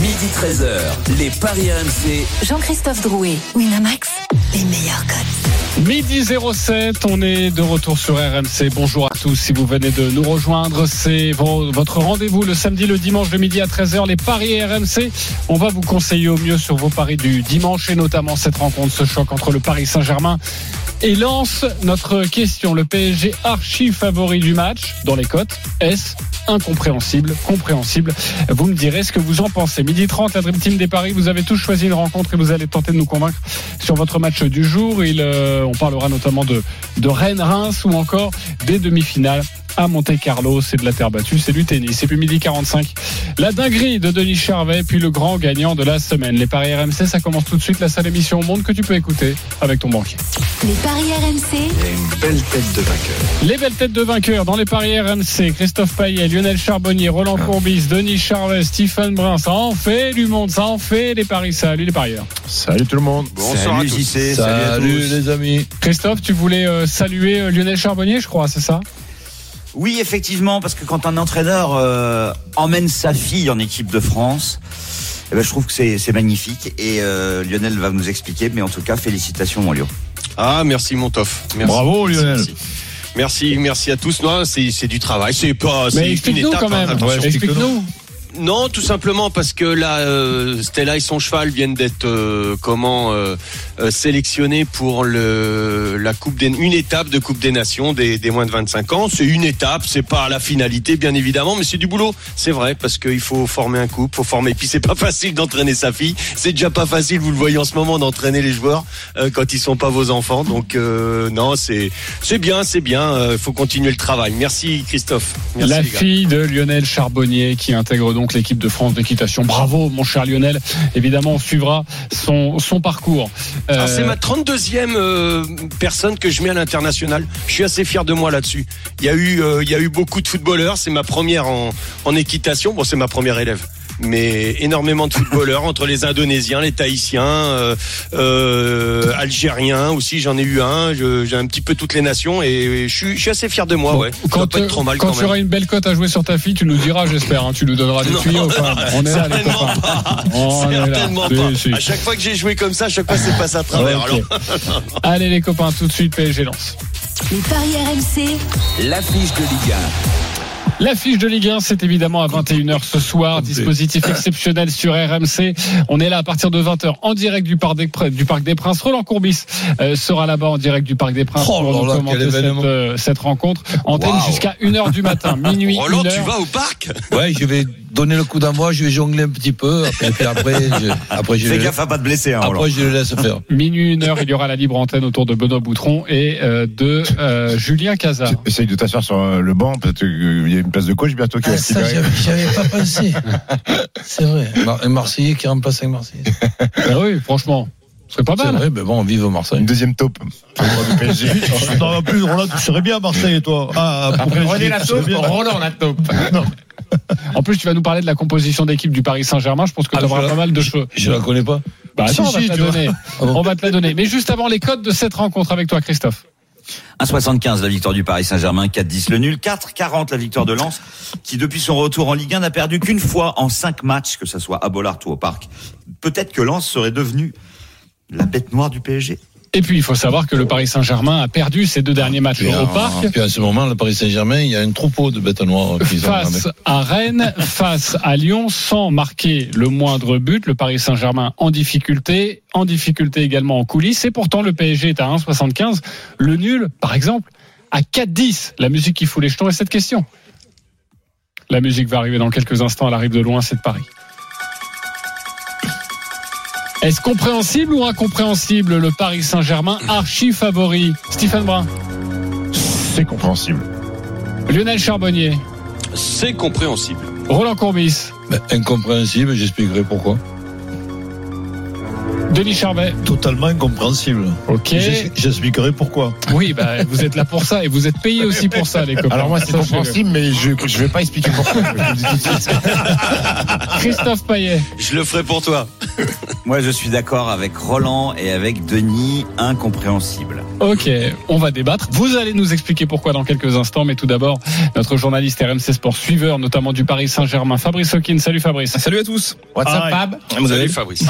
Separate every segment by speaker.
Speaker 1: Midi 13h, les Paris RMC.
Speaker 2: Jean-Christophe Drouet, Winamax, les meilleurs codes.
Speaker 3: Midi 07, on est de retour sur RMC. Bonjour à tous. Si vous venez de nous rejoindre, c'est vo- votre rendez-vous le samedi, le dimanche de midi à 13h. Les paris RMC. On va vous conseiller au mieux sur vos paris du dimanche et notamment cette rencontre, ce choc entre le Paris Saint-Germain et Lens. Notre question, le PSG archi favori du match dans les cotes. Est-ce incompréhensible, compréhensible? Vous me direz ce que vous en pensez. Midi 30, la Dream Team des paris. Vous avez tous choisi une rencontre et vous allez tenter de nous convaincre sur votre match du jour. Euh, on parlera notamment de, de Rennes-Reims ou encore des demi-finales à Monte-Carlo. C'est de la terre battue, c'est du tennis. C'est puis midi 45. La dinguerie de Denis Charvet, puis le grand gagnant de la semaine. Les paris RMC, ça commence tout de suite. La seule émission au monde que tu peux écouter avec ton banquier.
Speaker 2: Les paris RMC,
Speaker 3: Les belles têtes de vainqueurs dans les paris RMC. Christophe Payet, Lionel Charbonnier, Roland Courbis, Denis Charvet, Stephen Brun. Ça en fait du monde, ça en fait les paris. Salut les parieurs.
Speaker 4: Salut tout le monde.
Speaker 5: Bonsoir salut JC,
Speaker 4: Salut, les amis.
Speaker 3: Christophe, tu voulais euh, saluer euh, Lionel Charbonnier, je crois, c'est ça?
Speaker 6: Oui, effectivement, parce que quand un entraîneur euh, emmène sa fille en équipe de France, eh ben, je trouve que c'est c'est magnifique. Et euh, Lionel va nous expliquer, mais en tout cas, félicitations, mon Lyon.
Speaker 7: Ah, merci mon tof. Merci.
Speaker 4: Bravo, Lionel.
Speaker 7: Merci, merci, merci à tous. Non, c'est c'est du travail. C'est pas. c'est
Speaker 3: Mais
Speaker 7: une
Speaker 3: explique-nous
Speaker 7: étape,
Speaker 3: quand
Speaker 7: hein,
Speaker 3: même.
Speaker 7: attention.
Speaker 3: Explique-nous.
Speaker 7: Non, tout simplement parce que là, euh, Stella et son cheval viennent d'être euh, comment euh, sélectionnés pour le la coupe des une étape de Coupe des Nations des, des moins de 25 ans. C'est une étape, c'est pas la finalité bien évidemment, mais c'est du boulot. C'est vrai parce qu'il faut former un couple, faut former. Puis c'est pas facile d'entraîner sa fille. C'est déjà pas facile, vous le voyez en ce moment, d'entraîner les joueurs quand ils sont pas vos enfants. Donc non, c'est c'est bien, c'est bien. Il faut continuer le travail. Merci Christophe.
Speaker 3: La fille de Lionel Charbonnier qui intègre donc l'équipe de France d'équitation. Bravo, mon cher Lionel. Évidemment, on suivra son, son parcours. Euh,
Speaker 7: Alors, c'est ma 32e euh, personne que je mets à l'international. Je suis assez fier de moi là-dessus. Il y a eu, euh, il y a eu beaucoup de footballeurs. C'est ma première en, en équitation. Bon, c'est ma première élève. Mais énormément de footballeurs entre les Indonésiens, les Tahitiens, euh, euh, Algériens aussi. J'en ai eu un. J'ai un petit peu toutes les nations et je suis, je suis assez fier de moi.
Speaker 3: Bon,
Speaker 7: ouais. Ça doit
Speaker 3: quand
Speaker 7: pas être trop mal
Speaker 3: quand
Speaker 7: quand
Speaker 3: tu auras une belle cote à jouer sur ta fille, tu nous diras, j'espère. hein. tu nous donneras des
Speaker 7: Non,
Speaker 3: tuyaux. On est là, les
Speaker 7: Certainement
Speaker 3: copains.
Speaker 7: pas.
Speaker 3: On est là.
Speaker 7: Certainement
Speaker 3: Si,
Speaker 7: pas.
Speaker 3: si.
Speaker 7: À chaque fois que j'ai joué comme ça, à chaque fois c'est passé à travers. Alors,
Speaker 3: Allez les copains, tout de suite PSG lance.
Speaker 2: les paris RMC,
Speaker 1: L'affiche de Ligue
Speaker 3: La fiche de Ligue 1, c'est évidemment à 21h ce soir. Dispositif exceptionnel sur RMC. On est là à partir de 20h en direct du Parc des, Pr- du Parc des Princes. Roland Courbis euh, sera là-bas en direct du Parc des Princes
Speaker 4: Oh
Speaker 3: pour nous commenter cette, euh, cette rencontre. Antenne jusqu'à 1h du matin, minuit,
Speaker 7: Roland,
Speaker 3: 1h.
Speaker 7: tu vas au parc?
Speaker 4: Ouais, je vais donner le coup d'envoi, je vais jongler un petit peu, et puis après, je, après, je,
Speaker 6: Fais
Speaker 4: le,
Speaker 6: gaffe à pas te blesser, hein,
Speaker 4: après, je le laisse faire.
Speaker 3: Minuit, une heure, il y aura la libre antenne autour de Benoît Boutron et euh, de euh, Julien Cazard.
Speaker 8: Essaye de t'asseoir sur euh, le banc, peut-être qu'il y a une place de coach bientôt qui
Speaker 4: Ah,
Speaker 8: va se libérer.
Speaker 4: j'avais pas pensé. C'est vrai. Mar- Un Marseillais qui remplace un Marseillais.
Speaker 3: Ah oui, franchement, ce serait pas
Speaker 4: C'est
Speaker 3: mal.
Speaker 4: vrai, mais bon, vive Marseille.
Speaker 8: Une deuxième taupe. pour le droit du PSG.
Speaker 9: Non, en plus, Roland, tu serais bien à Marseille, toi. Ah, après,
Speaker 3: la taupe, Roland la taupe. En plus, tu vas nous parler de la composition d'équipe du Paris Saint-Germain. Je pense que
Speaker 4: Ah,
Speaker 3: tu auras pas mal de choses.
Speaker 4: Je la connais pas.
Speaker 3: Bah,
Speaker 4: Si,
Speaker 3: attends, on va
Speaker 4: si,
Speaker 3: te la donner.
Speaker 4: Ah bon.
Speaker 3: On va te la donner. Mais juste avant les codes de cette rencontre avec toi, Christophe.
Speaker 6: 1,75 la victoire du Paris Saint-Germain, 4-10 le nul, 4-40 la victoire de Lens, qui depuis son retour en Ligue 1 n'a perdu qu'une fois en 5 matchs, que ce soit à Bollard ou au Parc. Peut-être que Lens serait devenu la bête noire du PSG.
Speaker 3: Et puis, il faut savoir que le Paris Saint-Germain a perdu ses deux derniers matchs
Speaker 4: Puis,
Speaker 3: au Parc.
Speaker 4: puis à ce moment, le Paris Saint-Germain, il y a un troupeau de bêtes noires qui ont
Speaker 3: Face à Rennes, face à Lyon, sans marquer le moindre but. Le Paris Saint-Germain en difficulté, en difficulté également en coulisses. Et pourtant, le PSG est à 1,75. Le nul, par exemple, à 4,10. La musique qui fout les jetons est cette question. La musique va arriver dans quelques instants. Elle arrive de loin, c'est de Paris. Est-ce compréhensible ou incompréhensible le Paris Saint-Germain archi favori Stephen Brun,
Speaker 8: C'est compréhensible.
Speaker 3: Lionel Charbonnier,
Speaker 7: C'est compréhensible.
Speaker 3: Roland Courbis,
Speaker 4: Ben, incompréhensible, j'expliquerai pourquoi.
Speaker 3: Denis Charvet.
Speaker 9: Totalement incompréhensible.
Speaker 3: Ok.
Speaker 9: J'ex- J'expliquerai pourquoi.
Speaker 3: Oui, bah, vous êtes là pour ça et vous êtes payé aussi pour ça, les copains.
Speaker 8: Alors moi c'est compréhensible, mais je je vais pas expliquer pourquoi.
Speaker 3: Christophe Payet.
Speaker 7: Je le ferai pour toi.
Speaker 6: Moi, je suis d'accord avec Roland et avec Denis, incompréhensible.
Speaker 3: Ok, on va débattre. Vous allez nous expliquer pourquoi dans quelques instants, mais tout d'abord, notre journaliste RMC Sport suiveur, notamment du Paris Saint-Germain, Fabrice Hawkins. Salut Fabrice.
Speaker 10: Salut à tous.
Speaker 8: What's up. Fab?
Speaker 10: Vous allez
Speaker 7: Salut Fabrice.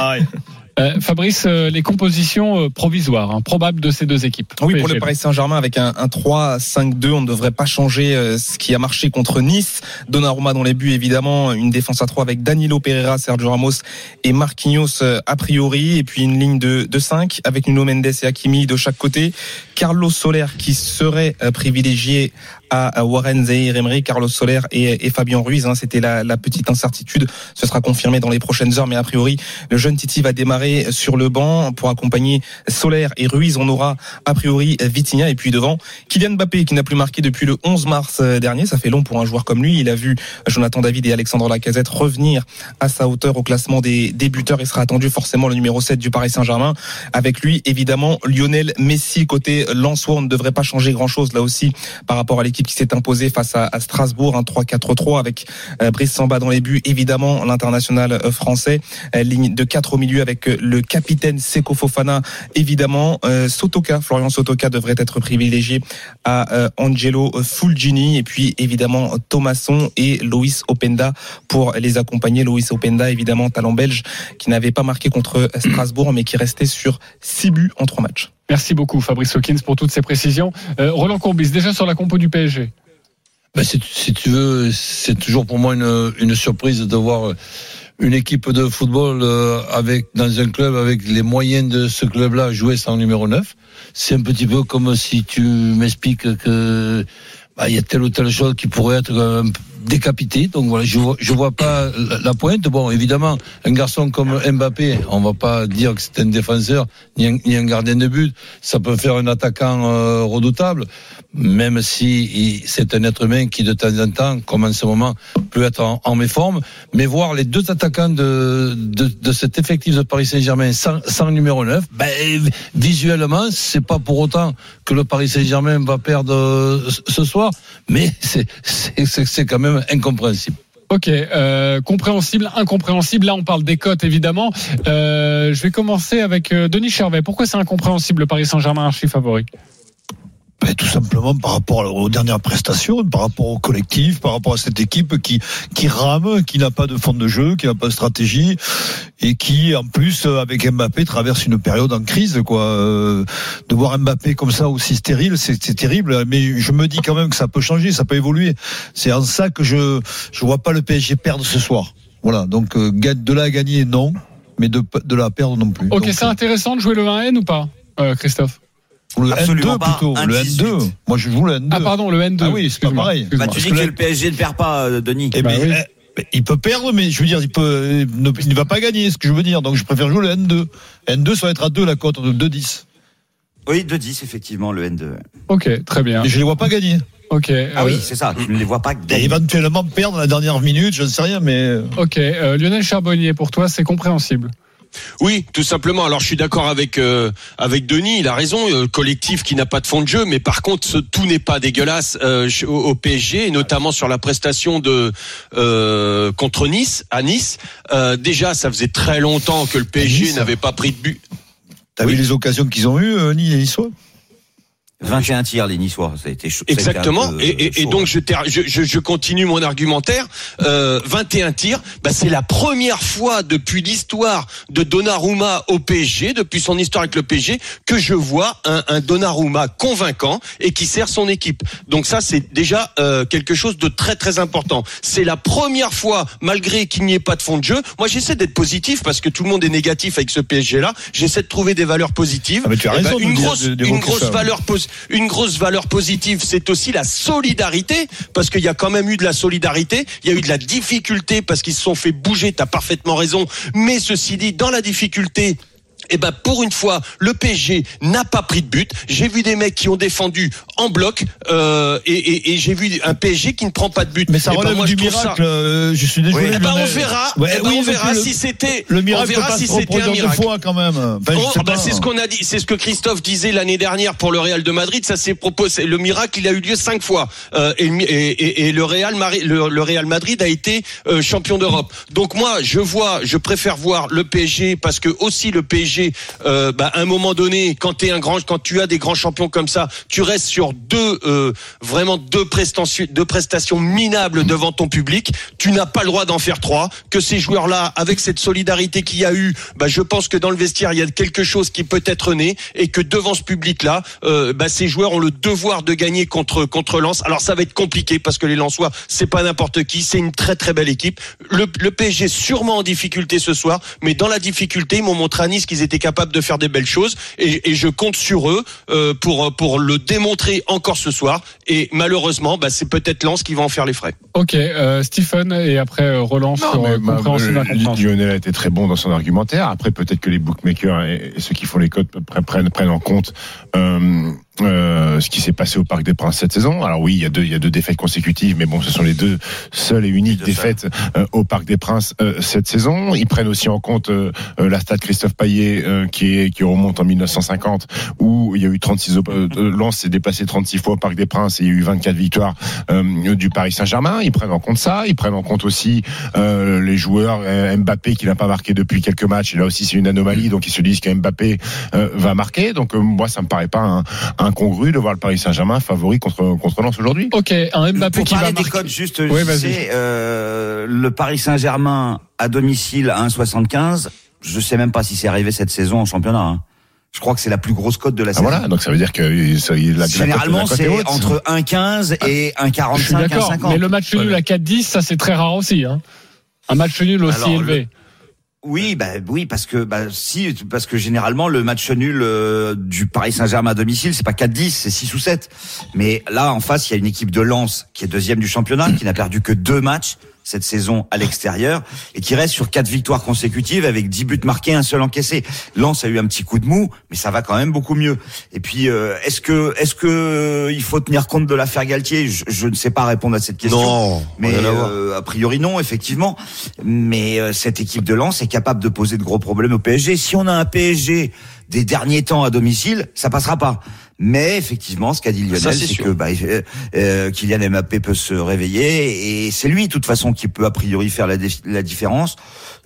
Speaker 3: Euh, Fabrice, euh, les compositions euh, provisoires, hein, probables de ces deux équipes.
Speaker 10: Oui, pour le Paris Saint-Germain, avec un, un 3-5-2, on ne devrait pas changer euh, ce qui a marché contre Nice. Donnarumma dans les buts, évidemment. Une défense à 3 avec Danilo Pereira, Sergio Ramos et Marquinhos euh, a priori. Et puis une ligne de, de 5 avec Nuno Mendes et Hakimi de chaque côté. Carlos Soler qui serait euh, privilégié à Warren Zahir Emery, Carlos Soler et, et Fabien Ruiz. hein. C'était la, la petite incertitude. Ce sera confirmé dans les prochaines heures, mais a priori, le jeune Titi va démarrer sur le banc pour accompagner Soler et Ruiz. On aura a priori Vitinha et puis devant Kylian Mbappé qui n'a plus marqué depuis le 11 mars euh, dernier. Ça fait long pour un joueur comme lui. Il a vu Jonathan David et Alexandre Lacazette revenir à sa hauteur au classement des débuteurs et sera attendu forcément le numéro 7 du Paris Saint-Germain. Avec lui, évidemment, Lionel Messi côté Lensois. On ne devrait pas changer grand-chose là aussi par rapport à l'équipe qui s'est imposée face à, Strasbourg, un 3-4-3 avec euh, Brice Samba dans les buts, évidemment l'international euh, français, Euh, ligne de 4 au milieu avec le capitaine Seko Fofana, évidemment Sotoka, Florian Sotoka devrait être privilégié à Angelo Fulgini et puis évidemment Thomasson et Loïs Openda pour les accompagner. Loïs Openda, évidemment talent belge qui n'avait pas marqué contre Strasbourg mais qui restait sur 6 buts en 3 matchs.
Speaker 3: Merci beaucoup Fabrice Hawkins pour toutes ces précisions. Euh, Roland Courbis, déjà sur la compo du PSG.
Speaker 4: Ben, si, tu- veux, c'est toujours pour moi une, une surprise de voir une équipe de football euh, avec dans un club avec les moyens de ce club-là jouer sans numéro 9. C'est un petit peu comme si tu m'expliques que bah, il y a telle ou telle chose qui pourrait être euh, décapité. Donc voilà, je je vois pas la, pointe. Bon, évidemment, un garçon comme Mbappé, on va pas dire que c'est un défenseur ni un, gardien de but. Ça peut faire un attaquant euh, redoutable, même si c'est un être humain qui de temps en temps, comme en ce moment, peut être en, en méforme. Mais voir les deux attaquants de, cet effectif de Paris Saint-Germain sans, numéro 9, ben, visuellement, c'est pas pour autant que le Paris Saint-Germain va perdre euh, ce soir, mais c'est quand même incompréhensible.
Speaker 3: Ok, euh, compréhensible, incompréhensible. Là, on parle des cotes, évidemment. Euh, je vais commencer avec euh, Denis Charvet. Pourquoi c'est incompréhensible le Paris Saint-Germain archi favori?
Speaker 9: Ben, tout simplement par rapport aux dernières prestations, par rapport au collectif, par rapport à cette équipe qui qui rame, qui n'a pas de fond de jeu, qui n'a pas de stratégie et qui en plus euh, avec Mbappé traverse une période en crise quoi. Euh, De voir Mbappé comme ça aussi stérile, c'est terrible. Mais je me dis quand même que ça peut changer, ça peut évoluer. C'est en ça que je je vois pas le PSG perdre ce soir. Voilà. Donc euh, de là à gagner non, mais de de là à perdre non plus.
Speaker 3: Ok, c'est intéressant de jouer le 1N ou pas, euh, Christophe?
Speaker 9: Le
Speaker 6: Absolument
Speaker 9: N2
Speaker 6: pas,
Speaker 9: plutôt, le
Speaker 6: 18.
Speaker 9: N2. Moi je joue le N2.
Speaker 3: Ah pardon, le N2.
Speaker 9: Ah oui, c'est pas pareil.
Speaker 6: Bah, tu dis que
Speaker 9: que
Speaker 6: le PSG ne perd pas, euh, Denis.
Speaker 9: Eh
Speaker 3: Bah
Speaker 9: ben,
Speaker 3: oui.
Speaker 9: eh, il peut perdre, mais je veux dire, il peut, euh, ne, il ne va pas gagner, ce que je veux dire. Donc, je préfère jouer le N2. N2, ça va être à 2 la cote, de 2-10.
Speaker 6: Oui, 2-10, effectivement, le N2.
Speaker 3: Ok, très bien.
Speaker 9: Et je les vois pas gagner.
Speaker 3: Ok.
Speaker 6: Ah
Speaker 3: euh,
Speaker 6: oui, c'est ça, tu ne les vois pas
Speaker 9: Et
Speaker 6: gagner.
Speaker 9: éventuellement perdre à la dernière minute, je ne sais rien, mais. euh,
Speaker 3: Ok, euh, Lionel Charbonnier, pour toi, c'est compréhensible.
Speaker 7: Oui, tout simplement. Alors je suis d'accord avec euh, avec Denis. Il a raison. euh, collectif qui n'a pas de fond de jeu, mais par contre, ce, tout n'est pas dégueulasse euh, au, au PSG, et notamment sur la prestation de contre Nice à Nice. Déjà, ça faisait très longtemps que le PSG
Speaker 9: Nice
Speaker 7: n'avait pas pris de but.
Speaker 9: T'as
Speaker 7: Oui.
Speaker 9: vu les occasions qu'ils ont eues, Nice et Niçois?
Speaker 6: 21 tirs, les Niçois. Ça a été chaud. été
Speaker 7: Exactement. Et, et- et
Speaker 6: chaud.
Speaker 7: donc je, ter- je, je, je continue mon argumentaire. Euh, 21 tirs, bah, c'est la première fois depuis l'histoire de Donnarumma au PSG, depuis son histoire avec le PSG, que je vois un, un Donnarumma convaincant et qui sert son équipe. Donc ça, c'est déjà euh, quelque chose de très très important. C'est la première fois, malgré qu'il n'y ait pas de fond de jeu. Moi, j'essaie d'être positif parce que tout le monde est négatif avec ce PSG-là. J'essaie de trouver des valeurs positives.
Speaker 9: Ah, mais tu as
Speaker 7: Eh ben,
Speaker 9: raison
Speaker 7: une grosse,
Speaker 9: de-
Speaker 7: une grosse
Speaker 9: ça.
Speaker 7: valeur posi- une grosse valeur positive, c'est aussi la solidarité, parce qu'il y a quand même eu de la solidarité, il y a eu de la difficulté, parce qu'ils se sont fait bouger, tu as parfaitement raison, mais ceci dit, dans la difficulté, Et ben pour une fois, le PSG n'a pas pris de but. J'ai vu des mecs qui ont défendu en bloc euh, et, et, et j'ai vu un PSG qui ne prend pas de but.
Speaker 9: Mais ça
Speaker 7: Eh ben,
Speaker 9: relève
Speaker 7: moi,
Speaker 9: du
Speaker 7: je
Speaker 9: miracle.
Speaker 7: ça-
Speaker 9: euh, je suis désolé.
Speaker 7: Eh ben, on verra.
Speaker 9: Ouais,
Speaker 7: Eh ben,
Speaker 9: oui,
Speaker 7: on verra si c'était.
Speaker 9: Le
Speaker 7: on
Speaker 9: miracle
Speaker 7: verra
Speaker 9: peut pas
Speaker 7: si c'était un miracle.
Speaker 9: fois quand même. Enfin,
Speaker 7: Oh,
Speaker 9: pas.
Speaker 7: c'est ce qu'on a dit, c'est ce que Christophe disait l'année dernière pour le Real de Madrid. Ça s'est proposé. Le miracle, il a eu lieu cinq fois. Euh, et, et- et- et le Real, le, le Real Madrid a été euh, champion d'Europe. Donc moi, je vois, je préfère voir le PSG parce que aussi le PSG, euh, bah, un moment donné, quand t'es un grand, quand tu as des grands champions comme ça, tu restes sur deux, euh, vraiment deux prestations, deux prestations minables devant ton public. Tu n'as pas le droit d'en faire trois. Que ces joueurs-là, avec cette solidarité qu'il y a eu, bah, je pense que dans le vestiaire, il y a quelque chose qui peut être né et que devant ce public-là, euh, bah, ces joueurs ont le devoir de gagner contre contre Lens. Alors ça va être compliqué parce que les Lensois, c'est pas n'importe qui, c'est une très très belle équipe. Le, le PSG sûrement en difficulté ce soir, mais dans la difficulté, ils m'ont montré à Nice qu'ils étaient capables de faire des belles choses et, et je compte sur eux euh, pour pour le démontrer encore ce soir. Et malheureusement, bah, c'est peut-être Lens qui va en faire les frais.
Speaker 3: Ok, euh, Stephen et après euh, Roland sur
Speaker 8: mais,
Speaker 3: euh,
Speaker 8: bah,
Speaker 3: compréhension.
Speaker 8: Lionel a été très bon dans son argumentaire. Après, peut-être que les bookmakers et, et ceux qui font les codes prennent, prennent, prennent en compte euh, euh, ce qui s'est passé au Parc des Princes cette saison. Alors oui, il y a deux, il y a deux défaites consécutives, mais bon, ce sont les deux seules et uniques défaites euh, au Parc des Princes euh, cette saison. Ils prennent aussi en compte la stade Christophe euh, qui est qui remonte en 1950 où il y a eu 36 op- euh, euh, Lens s'est déplacé 36 fois au Parc des Princes et il y a eu 24 victoires euh, du Paris Saint-Germain. Ils prennent en compte ça. Ils prennent en compte aussi euh, les joueurs euh, Mbappé qui n'a pas marqué depuis quelques matchs. Et là aussi, c'est une anomalie. Donc ils se disent qu'Mbappé euh, va marquer. Donc euh, moi, ça me paraît pas un- incongru de voir le Paris Saint-Germain favori contre contre Lens aujourd'hui.
Speaker 3: Ok, un Mbappé
Speaker 6: Pour
Speaker 3: qui va
Speaker 6: parler des
Speaker 3: marquer.
Speaker 6: codes, juste,
Speaker 3: Oui,
Speaker 6: sais, euh, le Paris Saint-Germain à domicile à 1,75, je sais même pas si c'est arrivé cette saison en championnat. hein. Je crois que c'est la plus grosse cote de la
Speaker 8: Ah,
Speaker 6: saison.
Speaker 8: voilà. Donc ça veut dire que la,
Speaker 6: Généralement, c'est entre 1,15 et
Speaker 3: Je suis
Speaker 6: 1,45,
Speaker 3: d'accord,
Speaker 6: 1,50.
Speaker 3: mais le match nul à 4-10, ça c'est très rare aussi. Hein. Un match nul aussi
Speaker 6: Alors,
Speaker 3: élevé.
Speaker 6: Oui, bah oui, parce que bah si, parce que généralement le match nul euh, du Paris Saint-Germain à domicile, c'est pas 4-10, c'est 6 ou 7. Mais là, en face, il y a une équipe de Lens qui est deuxième du championnat, qui n'a perdu que deux matchs cette saison à l'extérieur et qui reste sur quatre victoires consécutives avec 10 buts marqués, un seul encaissé. Lens a eu un petit coup de mou, mais ça va quand même beaucoup mieux. Et puis, euh, est-ce que, est-ce que euh, il faut tenir compte de l'affaire Galtier? Je, je ne sais pas répondre à cette question.
Speaker 7: Non,
Speaker 6: mais euh, a priori non, effectivement. Mais euh, cette équipe de Lens est capable de poser de gros problèmes au PSG. Si on a un PSG des derniers temps à domicile, ça passera pas. Mais effectivement, ce qu'a dit Lionel,
Speaker 7: c'est
Speaker 6: que bah, euh, euh, Kylian Mbappé peut se réveiller et c'est lui, de toute façon, qui peut a priori faire la, la différence.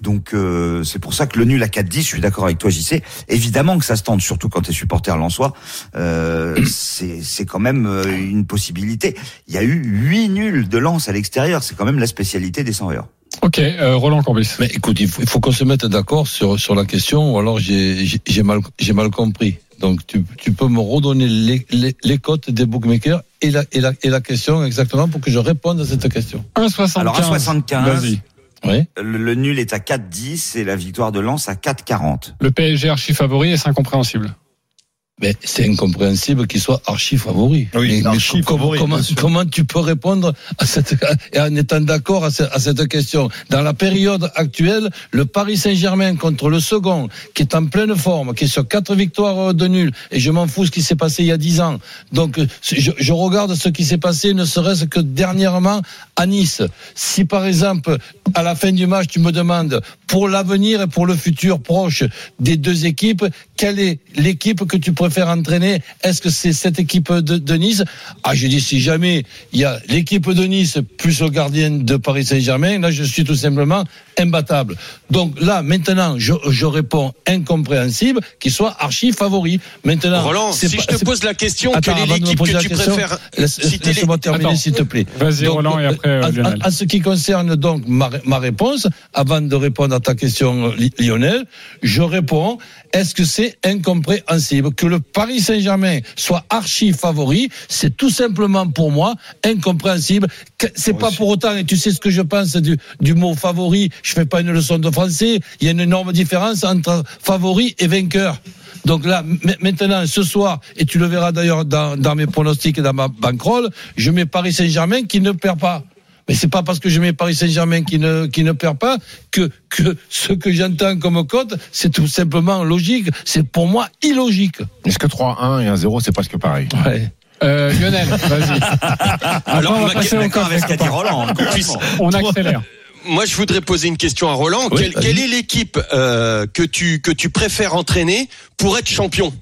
Speaker 6: Donc euh, c'est pour ça que le nul à 4-10, je suis d'accord avec toi, JC. Évidemment que ça se tente, surtout quand tu es supporter lensois. Euh, c'est c'est quand même euh, une possibilité. Il y a eu huit nuls de Lens à l'extérieur. C'est quand même la spécialité des 100 heures.
Speaker 3: Ok, euh, Roland Courbis.
Speaker 4: Mais écoute, il faut, il faut qu'on se mette d'accord sur, sur la question, ou alors j'ai j'ai- j'ai mal, j'ai mal compris. Donc tu, tu peux me redonner les, les, les cotes des bookmakers et la, et, la, et la question exactement pour que je réponde à cette question.
Speaker 3: 1,75.
Speaker 6: Alors à 75,
Speaker 3: Vas-y.
Speaker 4: Oui.
Speaker 6: le, le nul est à 4-10 et la victoire de Lens à 4-40.
Speaker 3: Le PSG archi favori et c'est incompréhensible.
Speaker 4: Mais c'est incompréhensible qu'il soit archi favori.
Speaker 9: Oui,
Speaker 4: mais, mais
Speaker 9: archi
Speaker 4: comment,
Speaker 9: favori,
Speaker 4: comment,
Speaker 9: bien sûr.
Speaker 4: comment tu peux répondre à cette, et en étant d'accord à, ce- à cette question? Dans la période actuelle, le Paris Saint-Germain contre le second, qui est en pleine forme, qui est sur quatre victoires de nul, et je m'en fous ce qui s'est passé il y a dix ans. Donc, euh, je, je regarde ce qui s'est passé, ne serait-ce que dernièrement à Nice. Si par exemple, à la fin du match, tu me demandes pour l'avenir et pour le futur proche des deux équipes, quelle est l'équipe que tu préfères entraîner Est-ce que c'est cette équipe de, de Nice? Ah, je dis si jamais il y a l'équipe de Nice plus le gardien de Paris Saint-Germain, là je suis tout simplement imbattable. Donc là, maintenant, je, je réponds incompréhensible qu'il soit archi favori. Maintenant,
Speaker 7: Roland, si
Speaker 4: pas-
Speaker 7: je te pose la question,
Speaker 4: Attends,
Speaker 7: quelle est l'équipe que
Speaker 4: la
Speaker 7: tu
Speaker 4: question,
Speaker 7: préfères
Speaker 4: Laisse-moi terminer, s'il te plaît.
Speaker 3: Vas-y, Roland, et après, euh, Lionel.
Speaker 4: en ce qui concerne donc ma, ma réponse, avant de répondre à ta question, Li- Lionel, je réponds est-ce que c'est incompréhensible que le Paris Saint-Germain soit archi favori? C'est tout simplement pour moi incompréhensible. C'est pas pour autant, et tu sais ce que je pense du, du mot favori. Je fais pas une leçon de français. Il y a une énorme différence entre favori et vainqueur. Donc là, maintenant, ce soir, et tu le verras d'ailleurs dans, dans mes pronostics et dans ma bankroll, je mets Paris Saint-Germain qui ne perd pas. Mais c'est pas parce que je mets Paris Saint-Germain qui ne, qui ne perd pas que, que ce que j'entends comme cote, c'est tout simplement logique. C'est pour moi illogique.
Speaker 8: Est-ce que 3-1 et 1-0, c'est presque pareil
Speaker 4: Ouais.
Speaker 3: Euh, Lionel, vas-y.
Speaker 7: Alors,
Speaker 3: on va passer au coq,
Speaker 6: avec ce qu'a dit. Roland.
Speaker 7: Qu'on puisse-
Speaker 3: On accélère.
Speaker 7: Moi, je voudrais poser une question à Roland.
Speaker 4: Oui,
Speaker 7: quelle, quelle est l'équipe euh, que tu que tu préfères entraîner pour être champion?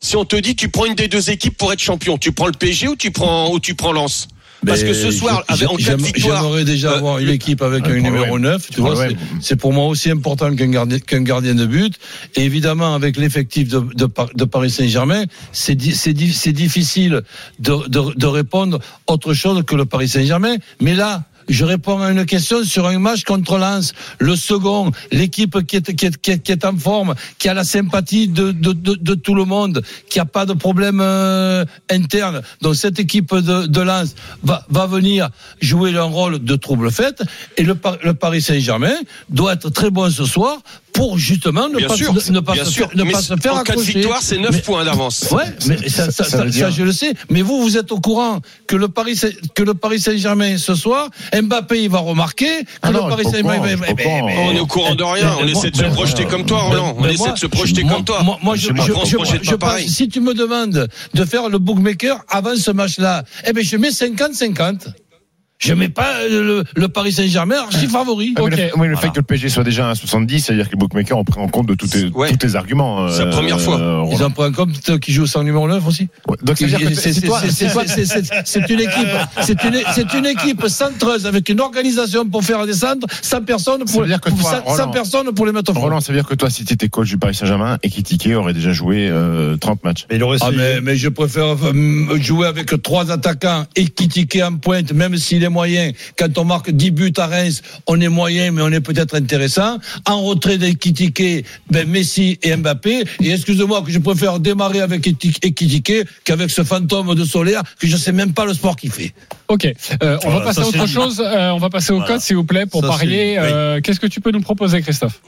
Speaker 7: Si on te dit, tu prends une des deux équipes pour être champion, tu prends le PSG ou tu prends ou tu prends Lens? Parce que ce soir, avec- en cas de
Speaker 4: j'aime-
Speaker 7: victoire,
Speaker 4: J'aimerais déjà
Speaker 7: euh,
Speaker 4: avoir une équipe avec un numéro
Speaker 8: l'OM.
Speaker 4: 9. Tu vois, c'est- pour moi aussi important qu'un gardien, qu'un gardien de but. Et évidemment, avec l'effectif de, de, Par- de Paris Saint-Germain, c'est di- c'est di- c'est difficile de, de, de répondre autre chose que le Paris Saint-Germain. Mais là, je réponds à une question sur un match contre Lens. Le second, l'équipe qui est, en forme, qui a la sympathie de, tout le monde, qui a pas de problème euh, interne. Donc cette équipe de, Lens va, venir jouer un rôle de trouble fête. Et le Paris Saint-Germain doit être très bon ce soir pour justement ne
Speaker 7: bien
Speaker 4: pas,
Speaker 7: sûr,
Speaker 4: se- ne pas,
Speaker 7: bien
Speaker 4: se,
Speaker 7: sûr.
Speaker 4: faire, ne
Speaker 7: Mais
Speaker 4: pas se faire
Speaker 7: en cas de
Speaker 4: accrocher.
Speaker 7: victoire, c'est 9
Speaker 4: Mais-
Speaker 7: points d'avance.
Speaker 4: Ouais, mais ça, ça,
Speaker 8: ça
Speaker 4: je le sais. Mais vous, vous êtes au courant que le Paris, que le Paris Saint-Germain ce soir, Mbappé il va remarquer que
Speaker 8: Ah
Speaker 4: le Paris Saint-Germain.
Speaker 8: suis pas au courant.
Speaker 7: On est au courant de rien. On
Speaker 4: Mais
Speaker 7: essaie de se projeter comme toi, Roland. On
Speaker 4: Mais
Speaker 7: essaie
Speaker 4: moi-
Speaker 7: de se projeter
Speaker 4: moi-
Speaker 7: comme toi.
Speaker 4: Moi, moi, je,
Speaker 7: on
Speaker 4: si tu me demandes de faire le bookmaker avant ce match-là, eh ben, je mets 50-50. Je mets pas le, le Paris Saint-Germain archi favori.
Speaker 8: Ah, mais
Speaker 3: Ok.
Speaker 8: le, oui, le fait que le PSG soit déjà à 70, c'est-à-dire que les bookmakers ont pris en compte de tous tes,
Speaker 7: Ouais.
Speaker 8: tous tes arguments.
Speaker 7: C'est la
Speaker 8: euh,
Speaker 7: première fois.
Speaker 8: euh,
Speaker 4: Ils
Speaker 8: Roland.
Speaker 4: en prennent compte qui joue sans numéro 9 aussi.
Speaker 8: Ouais. Donc,
Speaker 4: C'est- une équipe, c'est une, c'est une équipe centreuse avec une organisation pour faire descendre 100 personnes pour, pour
Speaker 8: toi,
Speaker 4: 100
Speaker 8: Roland-
Speaker 4: personnes pour les mettre au fond.
Speaker 8: Roland, ça veut dire que toi, si tu étais coach du Paris Saint-Germain et aurait déjà joué euh, 30 matchs.
Speaker 9: Mais il aurait
Speaker 4: Ah, mais, mais je préfère euh, jouer avec trois attaquants et en pointe, même s'il est moyen. Quand on marque 10 buts à Reims, on est moyen, mais on est peut-être intéressant. En retrait des critiquer, ben Messi et Mbappé. Et excusez-moi que je préfère démarrer avec Ekitike qu'avec ce fantôme de Solaire que je sais même pas le sport qu'il fait.
Speaker 3: Ok, Euh, on
Speaker 9: Voilà,
Speaker 3: va passer à autre chose. Euh, on va passer au
Speaker 9: Voilà.
Speaker 3: code, s'il vous plaît, pour
Speaker 9: Ça,
Speaker 3: parier.
Speaker 9: oui.
Speaker 3: Euh, Qu'est-ce que tu peux nous proposer, Christophe?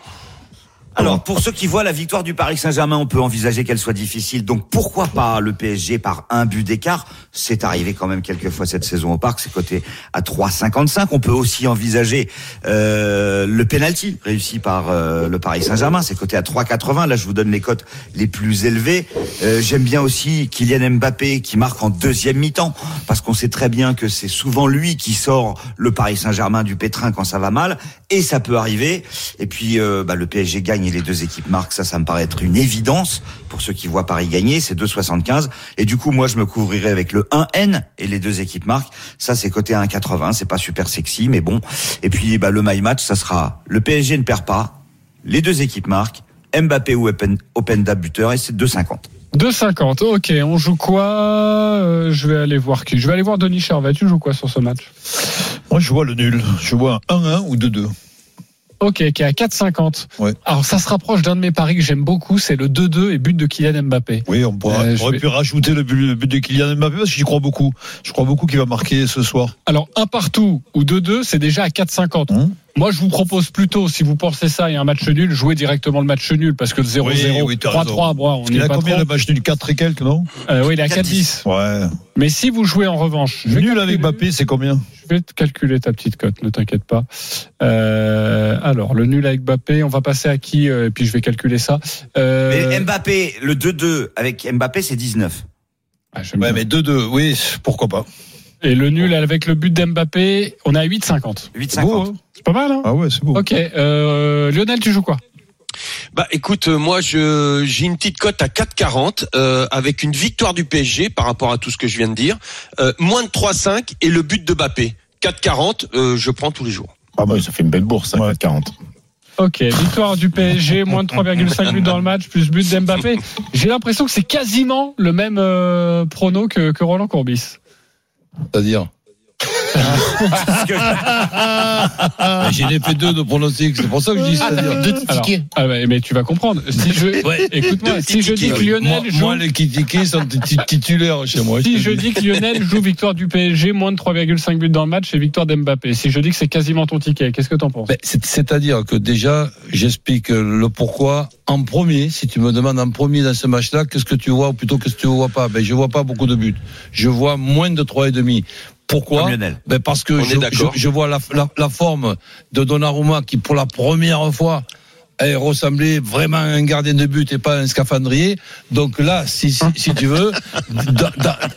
Speaker 6: Alors, pour ceux qui voient la victoire du Paris Saint-Germain, on peut envisager qu'elle soit difficile. Donc, pourquoi pas le PSG par un but d'écart? C'est arrivé quand même quelques fois cette saison au Parc. C'est coté à 3,55. On peut aussi envisager euh, le penalty réussi par euh, le Paris Saint-Germain. C'est coté à 3,80. Là, je vous donne les cotes les plus élevées. Euh, J'aime bien aussi Kylian Mbappé qui marque en deuxième mi-temps parce qu'on sait très bien que c'est souvent lui qui sort le Paris Saint-Germain du pétrin quand ça va mal et ça peut arriver. Et puis euh, bah, le PSG gagne et les deux équipes marquent. Ça, ça me paraît être une évidence pour ceux qui voient Paris gagner. C'est 2,75 et du coup moi je me couvrirai avec le 1N et les deux équipes marquent. Ça c'est coté à 1,80. C'est pas super sexy mais bon. Et puis bah, le my match ça sera le PSG ne perd pas, les deux équipes marquent. Mbappé ou Open, Openda buteur et c'est 2,50.
Speaker 3: 2,50. Ok, on joue quoi Euh, Je vais aller voir qui Je vais aller voir Denis Charvet. Tu joues quoi sur ce match?
Speaker 9: Moi, je vois le nul. Je vois un 1-1 ou 2-2.
Speaker 3: Ok, qui est à 4,50.
Speaker 9: Ouais.
Speaker 3: Alors ça se rapproche d'un de mes paris que j'aime beaucoup, c'est le 2-2 et but de Kylian Mbappé.
Speaker 9: Oui, on pourra,
Speaker 3: Euh,
Speaker 9: aurait
Speaker 3: vais-
Speaker 9: pu rajouter le but, le but de Kylian Mbappé parce que j'y crois beaucoup. Je crois beaucoup qu'il va marquer ce soir.
Speaker 3: Alors un partout ou 2-2, c'est déjà à 4,50.
Speaker 9: Hum.
Speaker 3: Moi, je vous propose plutôt, si vous pensez ça et un match nul, jouez directement le match nul parce que le 0-0,
Speaker 9: Oui, oui, t'as
Speaker 3: 3-3, bon, on
Speaker 9: Il
Speaker 3: n'est
Speaker 9: a
Speaker 3: pas
Speaker 9: combien
Speaker 3: trop.
Speaker 9: le match nul? 4 et quelques, non?
Speaker 3: Euh, oui, il est à
Speaker 6: 4-10.
Speaker 3: 4-10.
Speaker 9: Ouais.
Speaker 3: Mais si vous jouez en revanche,
Speaker 9: Nul
Speaker 3: calculer-
Speaker 9: avec Mbappé, c'est combien?
Speaker 3: Je vais te calculer ta petite cote, ne t'inquiète pas. Euh, alors, le nul avec Mbappé, on va passer à qui euh, Et puis je vais calculer ça. Euh,
Speaker 6: Mais Mbappé, le 2-2 avec Mbappé c'est 19.
Speaker 3: ah,
Speaker 9: Ouais,
Speaker 3: bien.
Speaker 9: mais 2-2, oui, pourquoi pas.
Speaker 3: Et le nul avec le but d'Mbappé, on est à 8,50.
Speaker 6: 8,50.
Speaker 3: C'est pas mal, hein
Speaker 9: Ah ouais, c'est beau.
Speaker 3: Ok. Euh, Lionel, tu joues quoi?
Speaker 7: Bah écoute, euh, moi je j'ai une petite cote à 4,40 euh, avec une victoire du PSG par rapport à tout ce que je viens de dire, euh, moins de 3,5 et le but de Mbappé. 4,40, euh, je prends tous les jours.
Speaker 8: Ah bah, ça fait une belle bourse, hein, 40.
Speaker 3: Ok, victoire du PSG, moins de 3,5 buts dans le match, plus but d'Mbappé. J'ai l'impression que c'est quasiment le même euh, prono que, que Roland Courbis.
Speaker 4: C'est-à-dire? J'ai fait deux de pronostics, c'est pour ça que je dis c'est-à-dire.
Speaker 3: Alors, ah ouais, mais tu vas comprendre. Si je,
Speaker 4: Ouais.
Speaker 3: écoute-moi, si je dis que
Speaker 4: Moi,
Speaker 3: Lionel joue,
Speaker 4: moi, les critiqués sont tit- titulaires chez moi.
Speaker 3: si je dis que Lionel joue victoire du PSG, moins de 3,5 buts dans le match et victoire d'Mbappé. Si je dis que c'est quasiment ton ticket, qu'est-ce que t'en penses?
Speaker 4: Ben, c'est- C'est-à-dire que déjà, j'explique le pourquoi en premier. Si tu me demandes en premier dans ce match-là, qu'est-ce que tu vois ou plutôt qu'est-ce que tu vois pas? Ben, je vois pas beaucoup de buts. Je vois moins de trois et demi. Pourquoi ben Parce que je,
Speaker 7: est
Speaker 4: je- je vois la, la, la forme de Donnarumma qui, pour la première fois, elle ressemblait vraiment à un gardien de but et pas à un scaphandrier. Donc là, si, si, si tu veux,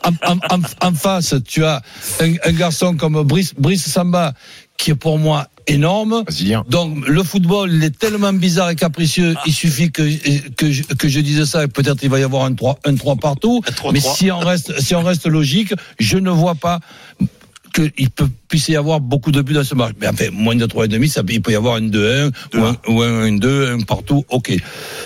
Speaker 4: en- en- en face, tu as un, un garçon comme Brice, Brice Samba qui est pour moi énorme.
Speaker 8: Brésilien.
Speaker 4: Donc le football, il est tellement bizarre et capricieux, il suffit que, que, je, que je dise ça et peut-être il va y avoir un 3, un 3 partout.
Speaker 7: Un
Speaker 4: Mais
Speaker 7: 3-3.
Speaker 4: si on, reste, si on reste logique, je ne vois pas qu'il peut, puisse y avoir beaucoup de buts dans ce match. Mais enfin, moins de 3,5, ça peut, il peut y avoir un 2-1 ou un, ou un 1-2, un partout, ok.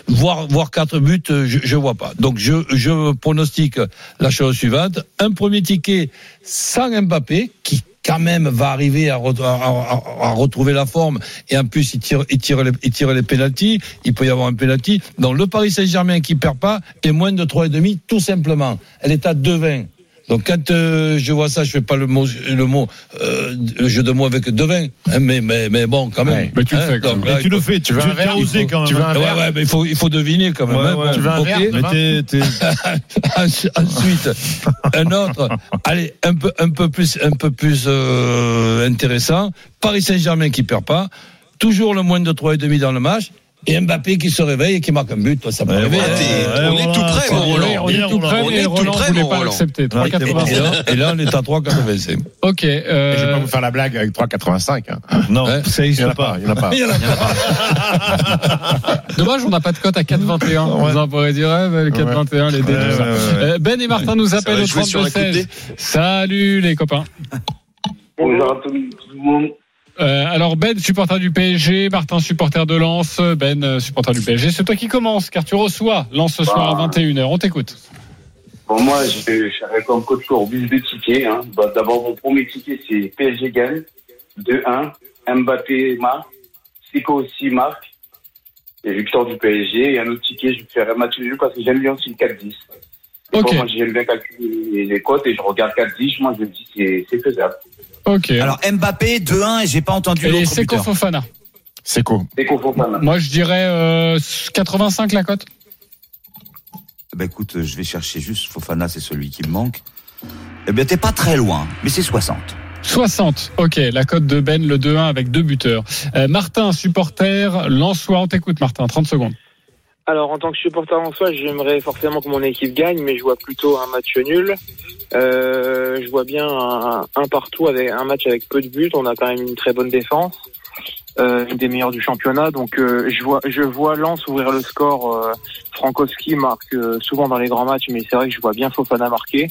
Speaker 4: Voir, voir 4 buts, je, je vois pas. Donc je, je pronostique la chose suivante. Un premier ticket sans Mbappé, qui quand même va arriver à, à retrouver la forme et en plus il tire, il tire les, il tire les pénalties, il peut y avoir un pénalty. Donc le Paris Saint-Germain qui perd pas est moins de 3,5 tout simplement. Elle est à 2,20. Donc quand euh, je vois ça, je fais pas le mot, le mot, euh, le jeu de mots avec 2,20. Hein, mais, mais, mais bon, quand même.
Speaker 8: Ouais.
Speaker 3: Mais tu le fais, quand même.
Speaker 4: là,
Speaker 9: Mais tu le fais, tu
Speaker 8: veux un verre,
Speaker 9: quand même.
Speaker 8: tu veux un
Speaker 4: Ouais,
Speaker 8: verre
Speaker 4: ouais, mais il faut, il faut deviner quand même.
Speaker 9: Ouais,
Speaker 4: hein,
Speaker 9: ouais.
Speaker 8: Tu veux un verre
Speaker 4: ensuite, un autre, allez, un peu, un peu plus, un peu plus euh, intéressant. Paris Saint-Germain qui perd pas, toujours le moins de 3,5 dans le match. Et Mbappé qui se réveille et qui marque un but, toi, ça peut
Speaker 9: Ouais,
Speaker 4: arriver.
Speaker 9: voilà.
Speaker 4: hein.
Speaker 7: t'es- on est tout près, mon Roland.
Speaker 3: on est tout près,
Speaker 7: On
Speaker 3: mais
Speaker 7: est tout
Speaker 3: Roland
Speaker 7: près,
Speaker 3: voulait
Speaker 7: mon
Speaker 3: pas
Speaker 7: Roland.
Speaker 3: l'accepter.
Speaker 4: Et
Speaker 3: 3,85.
Speaker 4: là, et là, on est à 3,85.
Speaker 3: Ok.
Speaker 8: Et je vais
Speaker 3: Euh,
Speaker 8: pas vous faire la blague avec 3,85. hein.
Speaker 9: Non,
Speaker 4: Ouais.
Speaker 9: ça
Speaker 8: Il y
Speaker 9: n'existe
Speaker 8: en a pas. Il y en a pas.
Speaker 4: Il y en a
Speaker 3: dommage, on n'a pas de cote à 4,21.
Speaker 8: Ouais.
Speaker 3: On pourrait dire, ouais, le 4,21, les dés,
Speaker 8: Ouais,
Speaker 3: tout ça.
Speaker 8: ouais, ouais.
Speaker 3: Euh, Ben et Martin nous appellent au
Speaker 7: jouer sur un coup de
Speaker 3: 32-16. Salut les copains.
Speaker 11: Bonjour à tout le monde.
Speaker 3: Euh, alors Ben, supporter du PSG, Martin, supporter de Lens, Ben, euh, supporter du PSG. C'est toi qui commence, car tu reçois Lens ce soir à 21h. On t'écoute.
Speaker 11: Bon, moi, je je serai comme coach au bus de tickets. Hein. Bah, D'abord, mon premier ticket, c'est PSG gagne. 2-1. Mbappé marque. Sico aussi marque. Et victoire du PSG. Et un autre ticket, je ferai match nul parce que j'aime bien aussi le 4-10. Et
Speaker 3: Ok.
Speaker 11: bon, moi, j'aime bien calculer les, cotes et je regarde 4-10. Moi, je me dis c'est faisable.
Speaker 3: Ok.
Speaker 6: Alors Mbappé 2-1 et j'ai pas entendu
Speaker 3: et
Speaker 6: l'autre
Speaker 3: c'est
Speaker 6: buteur.
Speaker 3: Fofana.
Speaker 8: C'est quoi
Speaker 11: C'est qu'on pas mal.
Speaker 3: Moi, je dirais euh, 85 la cote.
Speaker 6: Bah écoute, je vais chercher juste Fofana, c'est celui qui me manque. Eh bien, t'es pas très loin, mais c'est 60.
Speaker 3: 60. Ok, la cote de Ben, le 2-1 avec deux buteurs. Euh, Martin, supporter, Lensois. On t'écoute, Martin. 30 secondes.
Speaker 12: Alors, en tant que supporter en soi, j'aimerais forcément que mon équipe gagne, mais je vois plutôt un match nul. Euh, je vois bien un, partout avec un match avec peu de buts. On a quand même une très bonne défense, euh, une des meilleures du championnat. Donc, euh, je vois, je vois Lens ouvrir le score. Euh, Frankowski marque euh, souvent dans les grands matchs, mais c'est vrai que je vois bien Fofana marquer.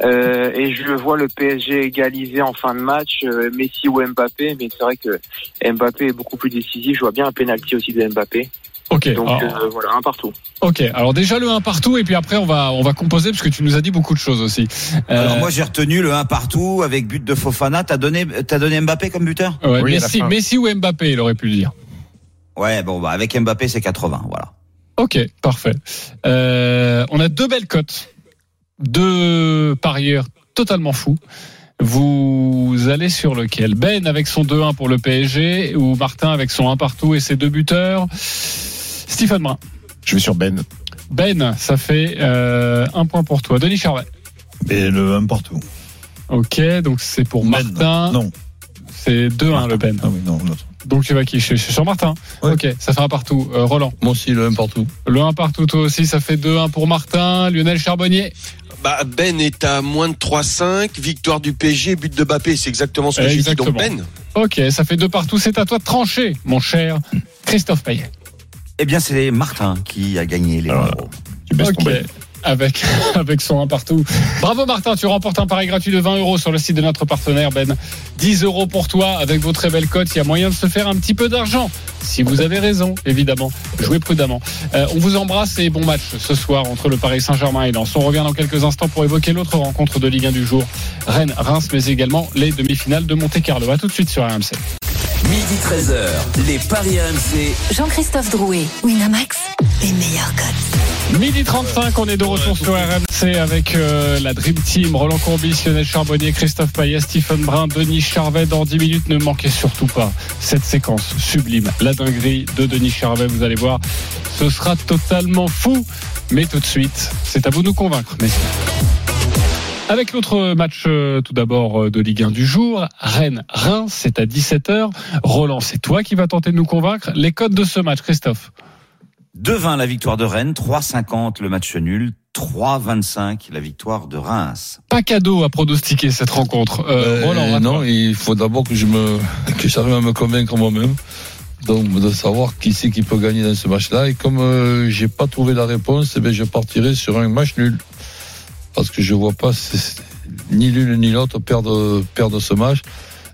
Speaker 12: Euh, et je vois le PSG égaliser en fin de match, euh, Messi ou Mbappé, mais c'est vrai que Mbappé est beaucoup plus décisif. Je vois bien un penalty aussi de Mbappé.
Speaker 3: Ok.
Speaker 12: Donc
Speaker 3: alors,
Speaker 12: euh, voilà, un partout.
Speaker 3: ok. Alors déjà le 1 partout et puis après on va on va composer parce que tu nous as dit beaucoup de choses aussi. Euh,
Speaker 6: Alors moi j'ai retenu le 1 partout avec but de Fofana. T'as donné, t'as donné Mbappé comme buteur
Speaker 3: ouais,
Speaker 8: Oui,
Speaker 3: Messi. Messi ou Mbappé, il aurait pu le dire.
Speaker 6: Ouais, bon bah avec Mbappé c'est 80, voilà.
Speaker 3: Ok, parfait. Euh, on a deux belles cotes, deux parieurs totalement fous. Vous allez sur lequel? Ben avec son 2-1 pour le PSG ou Martin avec son 1 partout et ses deux buteurs Stephen Brun.
Speaker 8: Je vais sur Ben.
Speaker 3: Ben, ça fait euh, un point pour toi. Denis Charvet.
Speaker 9: Et le 1 partout.
Speaker 3: Ok, donc c'est pour
Speaker 9: Ben.
Speaker 3: Martin.
Speaker 9: Non.
Speaker 3: C'est 2-1 le Ben.
Speaker 9: Ah oui, non, l'autre.
Speaker 3: Donc tu vas qui? Chez, chez- sur Martin.
Speaker 9: Ouais.
Speaker 3: Ok, ça fait un partout. Euh, Roland.
Speaker 4: Moi aussi, le 1 partout.
Speaker 3: Le 1 partout, toi aussi, ça fait 2-1 pour Martin. Lionel Charbonnier.
Speaker 7: Bah, Ben est à moins de 3-5, victoire du PSG, but de Mbappé, c'est exactement ce que j'ai dit. Donc
Speaker 3: Exactement.
Speaker 7: Ben,
Speaker 3: Ok, ça fait deux partout. C'est à toi de trancher, mon cher Christophe Payet.
Speaker 6: Eh bien c'est Martin qui a gagné les
Speaker 8: Alors,
Speaker 6: euros.
Speaker 8: Tu baisses
Speaker 3: Ok.
Speaker 8: ton Ben.
Speaker 3: Avec, avec son 1 partout. Bravo Martin, tu remportes un pari gratuit de 20 euros sur le site de notre partenaire Ben. 10 euros pour toi avec vos très belles cotes. Il y a moyen de se faire un petit peu d'argent. Si vous avez raison, évidemment. Jouez prudemment. Euh, on vous embrasse et bon match ce soir entre le Paris Saint-Germain et Lens. On revient dans quelques instants pour évoquer l'autre rencontre de Ligue 1 du jour. Rennes, Reims, mais également les demi-finales de Monte-Carlo. À tout de suite sur RMC.
Speaker 1: Midi 13h, les Paris RMC.
Speaker 2: Jean-Christophe Drouet, Winamax, les meilleurs codes.
Speaker 3: Midi 35, on est de retour sur RMC avec euh, la Dream Team, Roland Courbis, Lionel Charbonnier, Christophe Payet, Stephen Brun, Denis Charvet. Dans 10 minutes, ne manquez surtout pas cette séquence sublime. La dinguerie de Denis Charvet, vous allez voir, ce sera totalement fou. Mais tout de suite, c'est à vous de nous convaincre, messieurs. Avec l'autre match euh, tout d'abord euh, de Ligue 1 du jour, Rennes-Reims, c'est à 17h. Roland, c'est toi qui vas tenter de nous convaincre. Les codes de ce match, Christophe
Speaker 6: 2-20 la victoire de Rennes, 3-50 le match nul, 3-25 la victoire de Reims.
Speaker 3: Pas cadeau à pronostiquer cette rencontre. Euh,
Speaker 4: Euh,
Speaker 3: Roland,
Speaker 4: non, il faut d'abord que je me que j'arrive à me convaincre moi-même. Donc de savoir qui c'est qui peut gagner dans ce match-là. Et comme euh, j'ai pas trouvé la réponse, eh bien, je partirai sur un match nul. Parce que je vois pas ni l'une ni l'autre perdre, perdre ce match.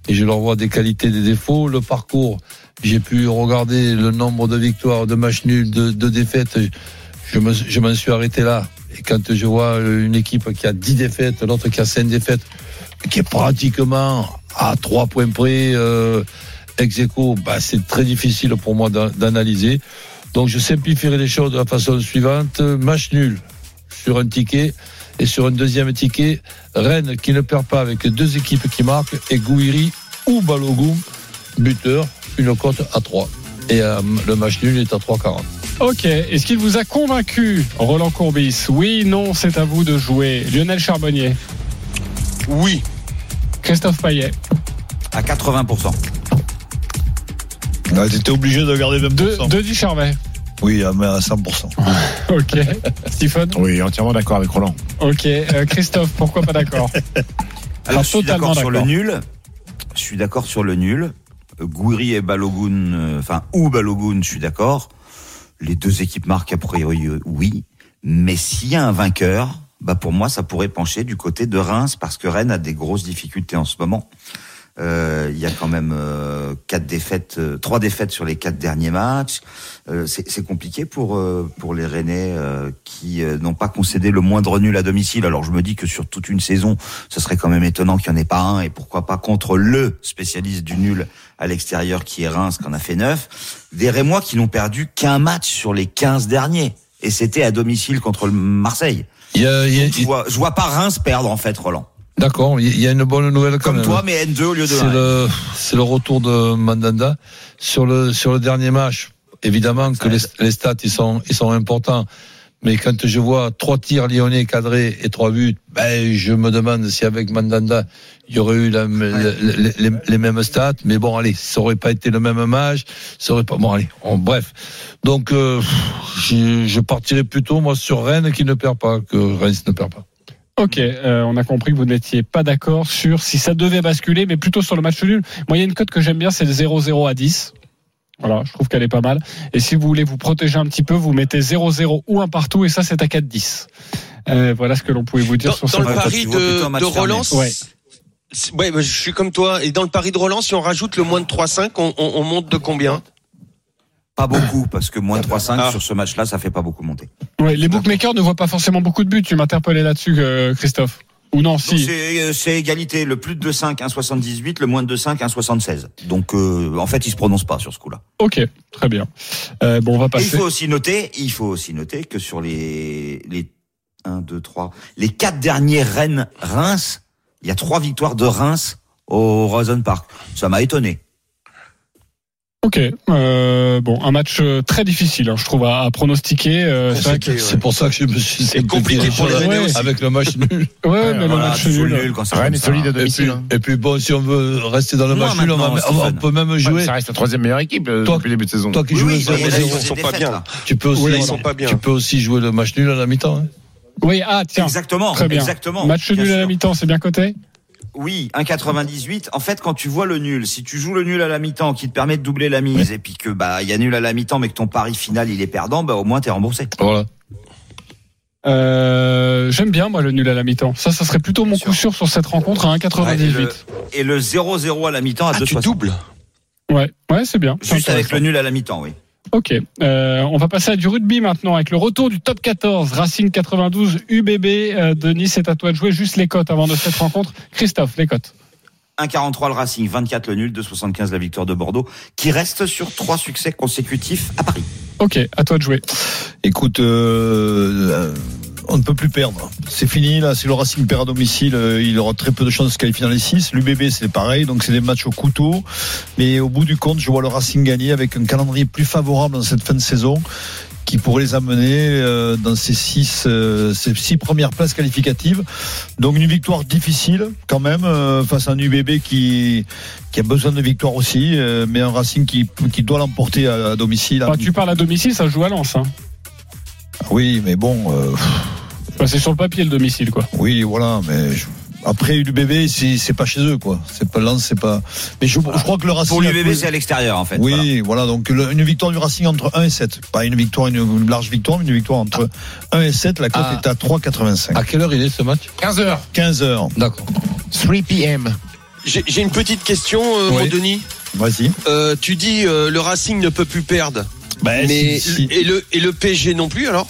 Speaker 4: Et je leur vois des qualités, des défauts. Le parcours, j'ai pu regarder le nombre de victoires, de matchs nuls, de, défaites. Je me- m'en suis arrêté là. Et quand je vois une équipe qui a 10 défaites, l'autre qui a 5 défaites, qui est pratiquement à 3 points près, euh, ex aequo, bah, c'est très difficile pour moi d'an- d'analyser. Donc je simplifierai les choses de la façon suivante. Match nul sur un ticket et sur un deuxième ticket, Rennes qui ne perd pas avec deux équipes qui marquent et Gouiri ou Balogun, buteur, une cote à 3. Et euh, le match nul est à 3,40.
Speaker 3: Ok, est-ce qu'il vous a convaincu, Roland Courbis? Oui, non, c'est à vous de jouer. Lionel Charbonnier
Speaker 7: Oui.
Speaker 3: Christophe Payet
Speaker 6: À 80%.
Speaker 9: Ah, T'étais obligé de garder 20%.
Speaker 3: De, Denis Charvet
Speaker 9: Oui, à mais à 100%.
Speaker 3: Ok. Stephen
Speaker 8: Oui, entièrement d'accord avec Roland.
Speaker 3: Ok. Euh, Christophe, pourquoi pas d'accord
Speaker 6: Alors,
Speaker 3: Ah,
Speaker 6: je suis
Speaker 3: totalement
Speaker 6: d'accord sur le nul. Je suis d'accord sur le nul. Euh, Gouiri et Balogun, euh, enfin, ou Balogun, je suis d'accord. Les deux équipes marquent a priori, euh, oui. Mais s'il y a un vainqueur, bah pour moi, ça pourrait pencher du côté de Reims parce que Rennes a des grosses difficultés en ce moment. Euh, Il y a quand même euh, quatre défaites, euh, trois défaites sur les quatre derniers matchs. Euh, c'est compliqué pour euh, pour les Rennais euh, qui euh, n'ont pas concédé le moindre nul à domicile. Alors je me dis que sur toute une saison, ce serait quand même étonnant qu'il n'y en ait pas un et pourquoi pas contre le spécialiste du nul à l'extérieur qui est Reims, qui en a fait neuf. Des Rémois qui n'ont perdu qu'un match sur les 15 derniers et c'était à domicile contre le Marseille.
Speaker 4: Il y a- il y a-
Speaker 6: Donc, je vois je vois pas Reims perdre en fait, Roland.
Speaker 4: D'accord, il y a une bonne nouvelle quand
Speaker 6: Comme
Speaker 4: même.
Speaker 6: toi, mais N2 au lieu de
Speaker 4: C'est
Speaker 6: 1.
Speaker 4: le, c'est le retour de Mandanda. Sur le, sur le dernier match, évidemment que les, les stats, ils sont, ils sont importants. Mais quand je vois trois tirs lyonnais cadrés et trois buts, ben, je me demande si avec Mandanda, il y aurait eu la- les, les- les mêmes stats. Mais bon, allez, ça aurait pas été le même match. Ça aurait pas, bon, allez, on- bref. Donc, euh, je, je partirais plutôt, moi, sur Rennes qui ne perd pas, que Reims ne perd pas.
Speaker 3: Ok, euh, on a compris que vous n'étiez pas d'accord sur si ça devait basculer, mais plutôt sur le match nul. Moi, il y a une cote que j'aime bien, c'est le 0-0 à 10. Voilà, je trouve qu'elle est pas mal. Et si vous voulez vous protéger un petit peu, vous mettez 0-0 ou un partout, et ça, c'est à 4-10. Euh, voilà ce que l'on pouvait vous dire
Speaker 7: Dans,
Speaker 3: sur ce
Speaker 7: dans le
Speaker 3: match.
Speaker 7: pari de,
Speaker 6: match
Speaker 7: de. Roland,
Speaker 3: Ouais.
Speaker 7: ouais, bah, je suis comme toi. Et dans le pari de Roland, si on rajoute le moins de 3-5, on, on, on monte de combien?
Speaker 6: Pas beaucoup, parce que moins 3-5
Speaker 7: Ah.
Speaker 6: sur ce match-là, ça fait pas beaucoup monter.
Speaker 3: Ouais, les bookmakers ne voient pas forcément beaucoup de buts. Tu m'interpellais là-dessus, euh, Christophe. Ou non, si.
Speaker 6: C'est euh, c'est égalité, le plus de 5, 1,78, le moins de 5, 1,76. Donc euh, en fait, il se prononce pas sur ce coup-là.
Speaker 3: Ok, très bien. Euh, bon, on va
Speaker 6: Et il
Speaker 3: passer.
Speaker 6: faut aussi noter, il faut aussi noter que sur les les 1 2 3, les quatre derniers Rennes Reims, il y a trois victoires de Reims au Rosen Park. Ça m'a étonné.
Speaker 3: Ok, euh, bon, un match euh, très difficile, hein, je trouve, à, à pronostiquer. euh, c'est vrai que-
Speaker 4: C'est pour ça que je me suis
Speaker 7: C'est compliqué pour les
Speaker 3: Ouais.
Speaker 7: aussi.
Speaker 4: avec le match nul.
Speaker 3: Ouais, mais le match nul.
Speaker 6: le nul quand
Speaker 8: Rennes est
Speaker 6: ça.
Speaker 8: solide à
Speaker 4: Et
Speaker 8: domicile.
Speaker 4: puis,
Speaker 8: hein.
Speaker 4: et puis bon, si on veut rester dans le match nul, on, va- peut même jouer.
Speaker 8: Ça reste la troisième meilleure équipe euh,
Speaker 4: Toi-
Speaker 8: depuis le début de saison.
Speaker 4: Toi qui
Speaker 6: Oui,
Speaker 4: joues
Speaker 6: oui,
Speaker 4: le
Speaker 6: mais il y a
Speaker 4: 0-0,
Speaker 6: des
Speaker 7: ils sont pas bien.
Speaker 6: là.
Speaker 4: tu peux aussi,
Speaker 7: Oui, ils sont pas bien.
Speaker 4: tu peux aussi jouer le match nul à la mi-temps. hein.
Speaker 3: Oui, ah, tiens.
Speaker 6: Exactement,
Speaker 3: Très bien.
Speaker 6: exactement.
Speaker 3: Match nul à la mi-temps, c'est bien coté
Speaker 6: Oui, 1,98. En fait, quand tu vois le nul, si tu joues le nul à la mi-temps qui te permet de doubler la mise, et puis que bah il y a nul à la mi-temps, mais que ton pari final il est perdant, bah au moins t'es remboursé.
Speaker 4: Voilà.
Speaker 3: euh, J'aime bien, moi, le nul à la mi-temps. Ça, ça serait plutôt mon coup
Speaker 6: sûr.
Speaker 3: sur cette rencontre à
Speaker 6: Ouais,
Speaker 3: 1,98.
Speaker 6: et le- Et le 0-0 à la mi-temps à
Speaker 7: Ah, tu
Speaker 6: 2,60.
Speaker 7: doubles
Speaker 3: Ouais, ouais, c'est bien.
Speaker 6: Juste avec le nul à la mi-temps, oui.
Speaker 3: Ok, euh, on va passer à du rugby maintenant avec le retour du top 14, Racing 92, UBB euh, de Nice. C'est à toi de jouer juste les cotes avant de cette rencontre. Christophe, les cotes.
Speaker 6: 1,43 le Racing, 24 le nul, 2,75 la victoire de Bordeaux, qui reste sur trois succès consécutifs à Paris.
Speaker 3: Ok, à toi de jouer.
Speaker 9: Écoute, euh, euh, on ne peut plus perdre. C'est fini, là, si le Racing perd à domicile, euh, il aura très peu de chances de se qualifier dans les 6. L'UBB, c'est pareil, donc c'est des matchs au couteau. Mais au bout du compte, je vois le Racing gagner avec un calendrier plus favorable dans cette fin de saison qui pourrait les amener euh, dans ces six, euh, six premières places qualificatives. Donc une victoire difficile quand même face à un UBB qui a besoin de victoire aussi, mais un Racing qui doit l'emporter à, domicile.
Speaker 3: Enfin, tu parles à domicile, ça joue à Lens. Hein.
Speaker 9: Oui, mais bon. euh,
Speaker 3: Enfin, c'est sur le papier le domicile, quoi.
Speaker 9: Oui, voilà, mais je- après l'UBB, c'est c'est pas chez eux, quoi. C'est pas Lens, c'est pas. Mais je, je crois que le Racing.
Speaker 6: Pour
Speaker 9: a
Speaker 6: l'UBB, c'est à l'extérieur, en fait.
Speaker 9: Oui, voilà. donc le- une victoire du Racing entre 1 et 7. Pas une victoire, une, une large victoire, mais une victoire entre 1 et 7. La cote
Speaker 4: Ah.
Speaker 9: est à 3,85.
Speaker 4: À quelle heure il est ce match?
Speaker 8: 15h.
Speaker 9: 15 heures.
Speaker 4: D'accord.
Speaker 8: 3 p.m.
Speaker 7: J'ai j'ai une petite question, euh,
Speaker 9: Oui.
Speaker 7: Denis.
Speaker 9: Vas-y.
Speaker 7: Euh, tu dis euh, le Racing ne peut plus perdre.
Speaker 9: Ben,
Speaker 7: mais
Speaker 9: si, si.
Speaker 7: et le et le PSG non plus alors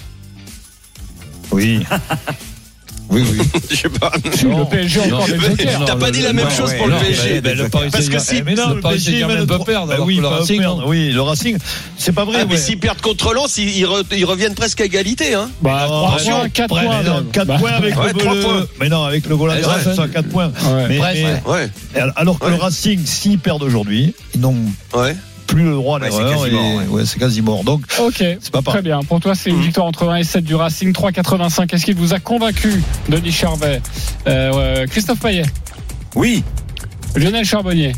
Speaker 9: Oui. oui, oui.
Speaker 7: Je sais pas.
Speaker 3: Si, le PSG encore des jokers.
Speaker 7: T'as pas dit la même chose pour le PSG.
Speaker 4: Ben, le Paris
Speaker 7: Parce que si-
Speaker 9: mais non,
Speaker 4: le Paris
Speaker 9: PSG
Speaker 4: Saint-Germain peut
Speaker 9: trois-
Speaker 4: perdre.
Speaker 9: Ben
Speaker 4: alors
Speaker 9: oui,
Speaker 4: le
Speaker 9: peut
Speaker 4: Racing,
Speaker 9: perdre. oui, le Racing, c'est pas vrai.
Speaker 7: Ah, mais s'ils perdent contre Lens, ils, ils re- ils reviennent presque à égalité. Hein.
Speaker 3: Bah, 3
Speaker 9: Attention,
Speaker 3: points, 4
Speaker 9: près,
Speaker 3: points.
Speaker 9: mais non,
Speaker 3: même.
Speaker 9: 4
Speaker 3: Bah,
Speaker 9: points avec
Speaker 7: Ouais,
Speaker 9: le,
Speaker 7: points.
Speaker 9: Mais non, avec le
Speaker 7: ouais.
Speaker 9: c'est à 4 points. Mais, mais- alors que le Racing, s'ils perdent aujourd'hui, ils n'ont
Speaker 7: ouais.
Speaker 9: Plus le droit à
Speaker 6: Ouais, c'est
Speaker 9: l'erreur.
Speaker 6: quasi mort,
Speaker 9: et-
Speaker 6: ouais.
Speaker 9: ouais, c'est quasi mort. Donc,
Speaker 3: Ok,
Speaker 9: c'est pas
Speaker 3: très bien. Pour toi, c'est une victoire entre 1 et 7 du Racing, 3,85. Est-ce qu'il vous a convaincu, Denis Charvet? Euh, Christophe Payet
Speaker 6: Oui.
Speaker 3: Lionel Charbonnier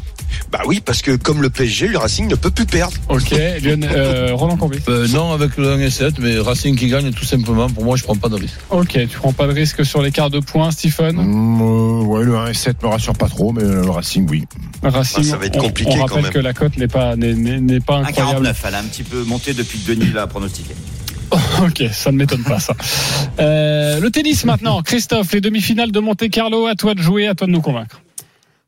Speaker 7: Bah oui, parce que comme le PSG, le Racing ne peut plus perdre.
Speaker 3: Ok, Lionel, euh, Roland Courbet
Speaker 4: Euh, non, avec le 1 et 7, mais Racing qui gagne tout simplement. Pour moi, je prends pas de risque.
Speaker 3: Ok, tu prends pas de risque sur l'écart de points, Stephen
Speaker 8: Mm, euh, ouais, le 1 et 7 me rassure pas trop, mais le Racing, oui.
Speaker 3: Racing,
Speaker 7: Ah, ça va être compliqué
Speaker 3: on, rappelle
Speaker 7: même.
Speaker 3: que la cote n'est pas, n'est, n'est- n'est pas incroyable.
Speaker 6: 1,49. Elle a un petit peu monté depuis que Denis l'a pronostiqué.
Speaker 3: Ok, ça ne m'étonne pas ça. Euh, le tennis maintenant, Christophe, les demi-finales de Monte Carlo, à toi de jouer, à toi de nous convaincre.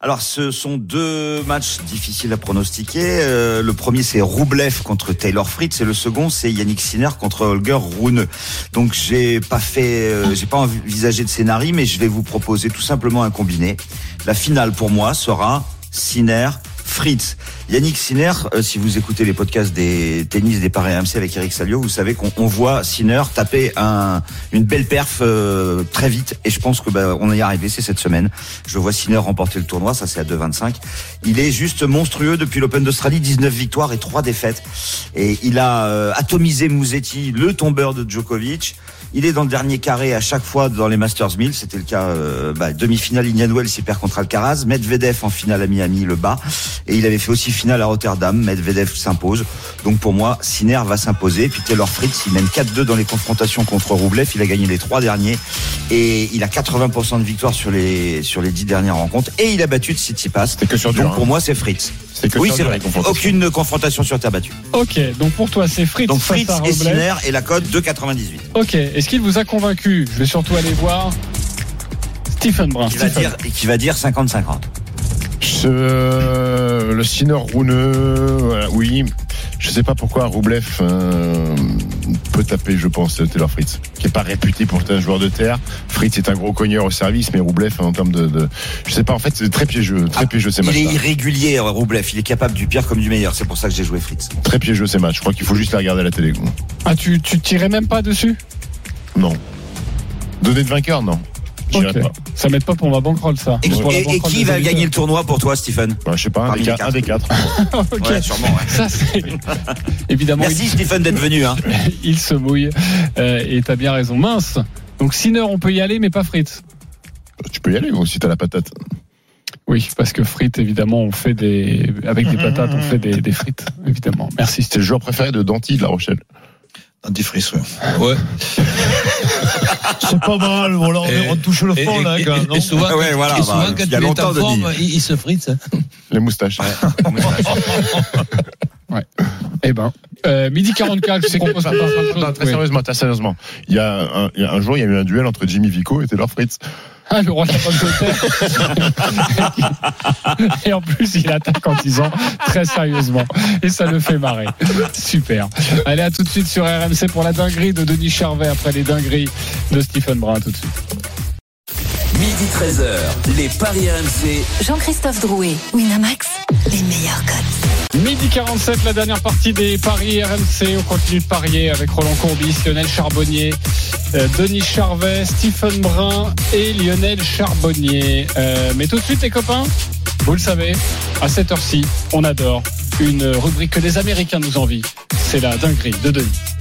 Speaker 6: Alors, ce sont deux matchs difficiles à pronostiquer. Euh, le premier, c'est Roublev contre Taylor Fritz, et le second, c'est Yannick Sinner contre Holger Rune. Donc, j'ai pas fait, euh, j'ai pas envisagé de scénario, mais je vais vous proposer tout simplement un combiné. La finale pour moi sera Sinner. Fritz. Yannick Sinner, euh, si vous écoutez les podcasts des tennis des Paris AMC avec Eric Salio, vous savez qu'on on voit Sinner taper un, une belle perf euh, très vite et je pense que bah, on est arrivé, c'est cette semaine. Je vois Sinner remporter le tournoi, ça c'est à 2,25. Il est juste monstrueux depuis l'Open d'Australie, 19 victoires et 3 défaites. Et il a euh, atomisé Mouzetti, le tombeur de Djokovic. Il est dans le dernier carré à chaque fois dans les Masters 1000. C'était le cas euh, bah, demi-finale Indian il perd contre Alcaraz. Medvedev en finale à Miami, le bas. Et il avait fait aussi finale à Rotterdam. Medvedev s'impose. Donc pour moi, Sinner va s'imposer. Puis Taylor Fritz, il mène 4-2 dans les confrontations contre Roublev. Il a gagné les trois derniers. Et il a 80% de victoire sur les, sur les 10 dernières rencontres. Et il a battu Tsitsipas.
Speaker 8: C'est que sur dur.
Speaker 6: Donc
Speaker 8: hein.
Speaker 6: pour moi, c'est Fritz.
Speaker 8: C'est que
Speaker 6: Oui, c'est vrai. Aucune confrontation sur terre battue.
Speaker 3: Ok, donc pour toi, c'est Fritz
Speaker 6: Donc Fritz et. Sinner et la cote 2,98.
Speaker 3: Ok, est-ce qu'il vous a convaincu Je vais surtout aller voir Stephen Brun.
Speaker 6: Qui va
Speaker 3: Stephen.
Speaker 6: dire, qui va dire 50-50.
Speaker 8: Ce- le Sinner Rouneux, voilà, oui. Je sais pas pourquoi Roublev euh, peut taper, je pense, Taylor Fritz, qui est pas réputé pour être un joueur de terre. Fritz est un gros cogneur au service, mais Roublev, en termes de, de- je sais pas, en fait, c'est très piégeux, très piégeux ces
Speaker 6: Il est
Speaker 8: matchs.
Speaker 6: irrégulier, Roublev. Il est capable du pire comme du meilleur. C'est pour ça que j'ai joué Fritz.
Speaker 8: Très piégeux ces matchs. Je crois qu'il faut juste les regarder à la télé.
Speaker 3: Ah, tu, tu tirais même pas dessus?
Speaker 8: Non. Donner de vainqueur, non. J'irai
Speaker 3: Ok.
Speaker 8: pas.
Speaker 3: Ça m'aide pas pour ma bankroll, ça.
Speaker 6: Et, qui va gagner le tournoi pour toi, Stephen
Speaker 8: Ben, je sais pas, un
Speaker 6: Parmi
Speaker 8: quatre, un des quatre.
Speaker 3: Ok.
Speaker 6: Ouais, sûrement. ouais.
Speaker 3: Ça, c'est. Évidemment,
Speaker 6: Merci Stephen d'être venu. Hein.
Speaker 3: il, se mouille. Euh, et t'as bien raison. Mince. Donc, Sinner, on peut y aller, mais pas Fritz.
Speaker 8: Tu peux y aller gros, si t'as la patate.
Speaker 3: Oui, parce que frites, évidemment, on fait des. Avec des patates, on fait des, des frites, évidemment. Merci,
Speaker 8: C'est le joueur préféré de Danty de La Rochelle.
Speaker 9: Antifrice, ouais.
Speaker 4: Ouais.
Speaker 9: C'est pas mal, voilà, on,
Speaker 4: Et-
Speaker 9: on touche le
Speaker 4: Et,
Speaker 9: fond, là,
Speaker 4: et-
Speaker 9: quand même,
Speaker 4: et- et souvent,
Speaker 6: Ah ouais, voilà,
Speaker 4: et souvent,
Speaker 6: bah,
Speaker 4: quand
Speaker 6: il y a
Speaker 4: est
Speaker 6: longtemps,
Speaker 4: en forme,
Speaker 6: Denis.
Speaker 4: il, il se frite. hein.
Speaker 8: Les moustaches.
Speaker 3: Eh ben, euh, midi 44, je sais qu'on pose pas de choses.
Speaker 8: Non, très
Speaker 3: Oui.
Speaker 8: sérieusement, très sérieusement. Il y, a un, il y a un jour, il y a eu un duel entre Jimmy Vico et Taylor Fritz.
Speaker 3: Ah, le roi de la de terre. Et en plus, il attaque en disant très sérieusement. Et ça le fait marrer. Super. Allez, à tout de suite sur RMC pour la dinguerie de Denis Charvet après les dingueries de Stephen Brun. À tout de suite.
Speaker 1: Midi 13h, les Paris RMC.
Speaker 2: Jean-Christophe Drouet, Winamax, les meilleurs codes.
Speaker 3: Midi 47, la dernière partie des paris RMC. On continue de parier avec Roland Courbis, Lionel Charbonnier, euh, Denis Charvet, Stephen Brun et Lionel Charbonnier. Euh, mais tout de suite, les copains, vous le savez, à cette heure-ci, on adore une rubrique que les Américains nous envient. C'est la dinguerie de Denis.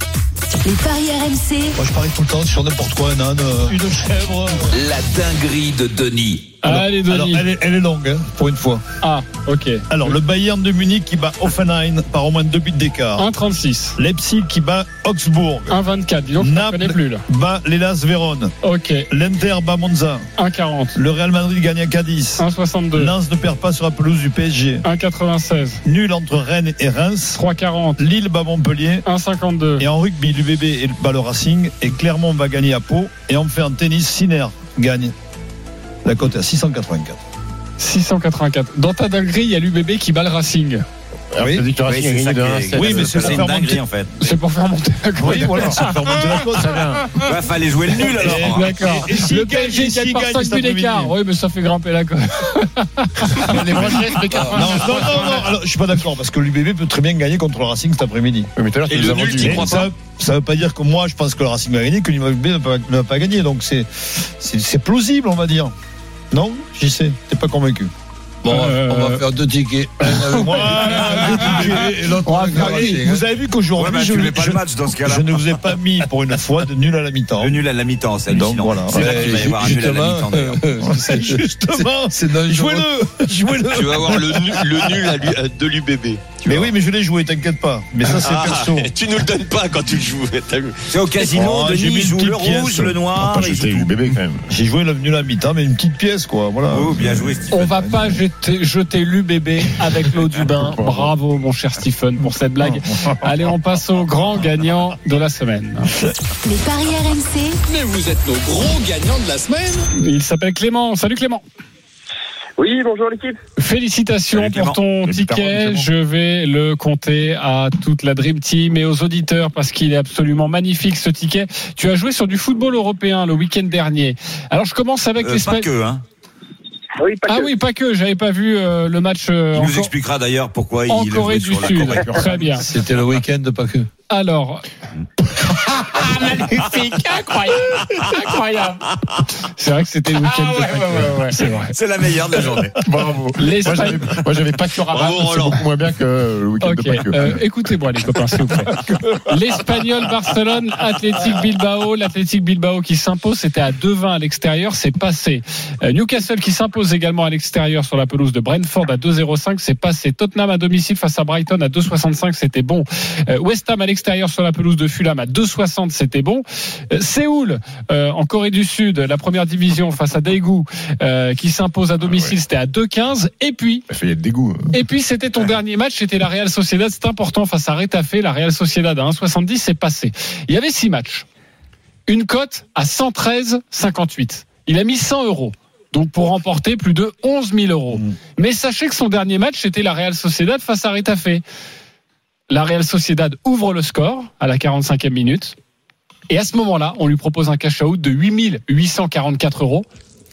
Speaker 2: Les paris RMC.
Speaker 9: Moi, je parie tout le temps sur n'importe quoi, un âne, euh, une chèvre.
Speaker 1: La dinguerie de Denis.
Speaker 3: Allez, Denis.
Speaker 9: Alors, elle est, elle est longue, hein, pour une fois.
Speaker 3: Ah, ok.
Speaker 9: Alors, le Bayern de Munich qui bat Offenheim par au moins deux buts d'écart.
Speaker 3: 1,36.
Speaker 9: Leipzig qui bat Augsbourg.
Speaker 3: 1,24. Dis donc, je
Speaker 9: Naples
Speaker 3: connais plus là.
Speaker 9: bat l'Elas Vérone.
Speaker 3: Ok.
Speaker 9: L'Inter bat Monza.
Speaker 3: 1,40.
Speaker 9: Le Real Madrid gagne à Cadiz.
Speaker 3: 1,62.
Speaker 9: Lens ne perd pas sur la pelouse du PSG.
Speaker 3: 1,96.
Speaker 9: Nul entre Rennes et Reims.
Speaker 3: 3,40.
Speaker 9: Lille bat Montpellier.
Speaker 3: 1,52.
Speaker 9: Et en rugby, l'UBB bat le Racing. Et Clermont va gagner à Pau. Et enfin en tennis, Sinner gagne. La cote est à 684.
Speaker 3: 684. Dans ta dinguerie, il y a l'UBB qui bat le Racing.
Speaker 8: Alors,
Speaker 9: Oui.
Speaker 8: dit que le Racing a
Speaker 6: c'est
Speaker 8: gagné
Speaker 6: ça
Speaker 8: de
Speaker 6: qui
Speaker 8: 1 à
Speaker 6: est-
Speaker 8: 7.
Speaker 9: Oui, mais c'est
Speaker 6: c'est
Speaker 9: pour
Speaker 6: une
Speaker 9: faire
Speaker 6: dinguerie
Speaker 9: monter.
Speaker 6: en fait.
Speaker 3: C'est pour faire monter la cote.
Speaker 9: Oui, voilà, ça fait remonter la cote, ça vient.
Speaker 6: Ouais, fallait jouer le nul alors.
Speaker 3: D'accord.
Speaker 9: S'il
Speaker 3: le PSG gagne par
Speaker 9: gagne
Speaker 3: 5
Speaker 9: cet
Speaker 3: buts d'écart. Oui, mais ça fait grimper la cote.
Speaker 8: Les Français, c'est 80.
Speaker 9: Non, non, non, non, alors je suis pas d'accord parce que l'UBB peut très bien gagner contre le Racing cet après-midi.
Speaker 8: Oui, mais tout à l'heure, tu nous
Speaker 9: Mais
Speaker 7: crois
Speaker 9: ça, ça veut pas dire que moi je pense que le Racing va gagner, que l'UBB ne va pas- ne va pas gagner. Donc c'est c'est c'est plausible, on va dire. Non, j'y sais. T'es pas convaincu.
Speaker 4: Bon,
Speaker 3: Euh,
Speaker 4: on va faire deux tickets.
Speaker 9: Vous avez vu
Speaker 6: Ouais,
Speaker 9: qu'aujourd'hui,
Speaker 6: bah,
Speaker 9: je, ne vous ai pas mis pour une fois de nul à la mi-temps.
Speaker 6: Le nul à la mi-temps, c'est
Speaker 9: Donc, voilà.
Speaker 6: C'est là qu'il va y avoir un nul à la
Speaker 4: justement,
Speaker 6: mi-temps d'ailleurs.
Speaker 4: euh, c'est-
Speaker 9: Justement,
Speaker 4: c'est dangereux.
Speaker 9: jouez-le, jouez-le.
Speaker 7: Tu vas avoir le, nu- le nul à de l'UBB.
Speaker 9: Mais oui, mais je l'ai joué, t'inquiète pas. Mais ça, c'est
Speaker 7: Ah,
Speaker 9: perso.
Speaker 7: tu nous le donnes pas quand tu le joues.
Speaker 6: C'est au casino,
Speaker 9: Oh, j'ai
Speaker 6: Denis
Speaker 9: mis une
Speaker 6: joue le
Speaker 9: petite pièce.
Speaker 6: rouge, le noir,
Speaker 8: même.
Speaker 9: J'ai joué le nul à mi-temps, mais une petite pièce, quoi. Voilà.
Speaker 6: Oh, bien joué.
Speaker 3: On va pas jeter, jeter l'UBB avec l'eau du bain. Bravo, mon cher Stephen, pour cette blague. Allez, on passe au grand gagnant de la semaine.
Speaker 2: Les paris RMC.
Speaker 1: Mais vous êtes nos gros gagnants de la semaine.
Speaker 3: Il s'appelle Clément. Salut Clément.
Speaker 13: Oui, bonjour l'équipe.
Speaker 3: Félicitations pour ton ticket. Je vais le compter à toute la Dream Team et aux auditeurs parce qu'il est absolument magnifique ce ticket. Tu as joué sur du football européen le week-end dernier. Alors je commence avec
Speaker 6: Euh,
Speaker 3: l'Espagne.
Speaker 6: Pas que, hein.
Speaker 13: Oui, pas
Speaker 3: Ah
Speaker 13: que.
Speaker 3: oui, pas que. J'avais pas vu euh, le match euh,
Speaker 6: Il nous expliquera d'ailleurs pourquoi il
Speaker 3: en
Speaker 6: a
Speaker 3: Corée du
Speaker 6: sur la
Speaker 3: Sud.
Speaker 6: Corée.
Speaker 3: Très bien.
Speaker 4: C'était le week-end, pas que.
Speaker 3: Alors. Magnifique, incroyable, incroyable. C'est vrai que c'était le week-end de Pâques. C'est vrai.
Speaker 6: C'est la meilleure de la journée.
Speaker 8: Bravo. Moi,
Speaker 3: L'Espagne.
Speaker 8: moi, j'avais pas que Rabat,
Speaker 7: Bravo,
Speaker 8: c'est
Speaker 7: Roland.
Speaker 8: beaucoup moins bien que le week-end
Speaker 3: Ok,
Speaker 8: de Pâques.
Speaker 3: euh, écoutez-moi les copains, s'il vous plaît. L'Espagnol Barcelone, Athletic Bilbao, l'Athletic Bilbao qui s'impose, c'était à 2-20 à l'extérieur, c'est passé. Euh, Newcastle qui s'impose également à l'extérieur sur la pelouse de Brentford à 2-0-5, c'est passé. Tottenham à domicile face à Brighton à 2-65, c'était bon. Euh, West Ham à l'extérieur sur la pelouse de Fulham à 2-60, c'était bon. Euh, Séoul euh, en Corée du Sud, la première division face à Daegu euh, qui s'impose à domicile, c'était à 2-15. Et puis
Speaker 8: Ça fait dégoût.
Speaker 3: et puis c'était ton dernier match, c'était la Real Sociedad, c'est important face à Retafe, la Real Sociedad à 1,70, c'est passé. Il y avait six matchs, une cote à 113,58. Il a mis 100 euros. Donc pour remporter plus de 11 000 euros. Mais sachez que son dernier match, c'était la Real Sociedad face à Retafe. La Real Sociedad ouvre le score à la 45e minute. Et à ce moment-là, on lui propose un cash-out de 8 844 euros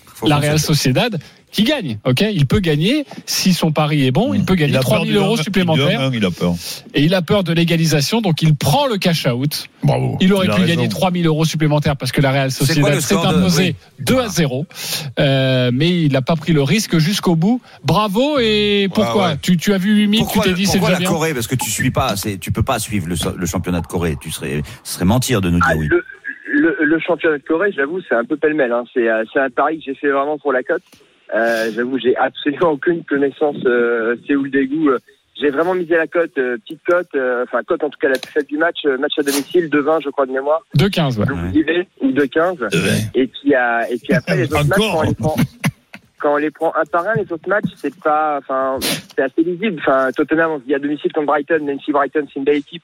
Speaker 6: Faut
Speaker 3: la Real. Sociedad qui gagne. Ok, il peut gagner si son pari est bon. Il peut gagner
Speaker 9: a
Speaker 3: 3
Speaker 9: peur
Speaker 3: 000
Speaker 9: du
Speaker 3: euros
Speaker 9: un-
Speaker 3: supplémentaires
Speaker 9: un, Il a peur.
Speaker 3: et il a peur de l'égalisation, donc il prend le cash out.
Speaker 8: Bravo.
Speaker 3: Il aurait
Speaker 9: Il
Speaker 3: pu
Speaker 9: raison.
Speaker 3: gagner 3 000 euros supplémentaires parce que la Real Sociedad s'est
Speaker 6: de-
Speaker 3: imposée
Speaker 6: oui.
Speaker 3: 2 à 0. Euh, mais il n'a pas pris le risque jusqu'au bout. Bravo et pourquoi?
Speaker 6: ouais.
Speaker 3: tu, tu as vu 8 000,
Speaker 6: Pourquoi,
Speaker 3: tu t'es dit c'est
Speaker 6: pourquoi
Speaker 3: déjà
Speaker 6: la
Speaker 3: bien.
Speaker 6: Corée? Parce que tu suis pas, tu peux pas suivre le, championnat de Corée. Tu serais, ce serait mentir de nous dire
Speaker 13: Ah,
Speaker 6: oui.
Speaker 13: le, le, le championnat de Corée, j'avoue, c'est un peu pêle-mêle. Hein. C'est, euh, c'est un pari que j'ai fait vraiment pour la cote. Euh, j'avoue, j'ai absolument aucune connaissance euh, Séoul d'égout. Euh, J'ai vraiment misé la cote, euh, petite cote, euh, enfin cote en tout cas la plus faible du match, euh, match à domicile, 2-20 je crois de mémoire,
Speaker 3: 2-15, ouais.
Speaker 13: je vous disais, ou 2-15. Et puis, euh, et puis après les autres matchs, quand on les prend, quand on les prend un par un, les autres matchs, c'est pas, enfin, c'est assez lisible. Enfin, Tottenham, on se dit à domicile contre Brighton, même si Brighton c'est une belle équipe.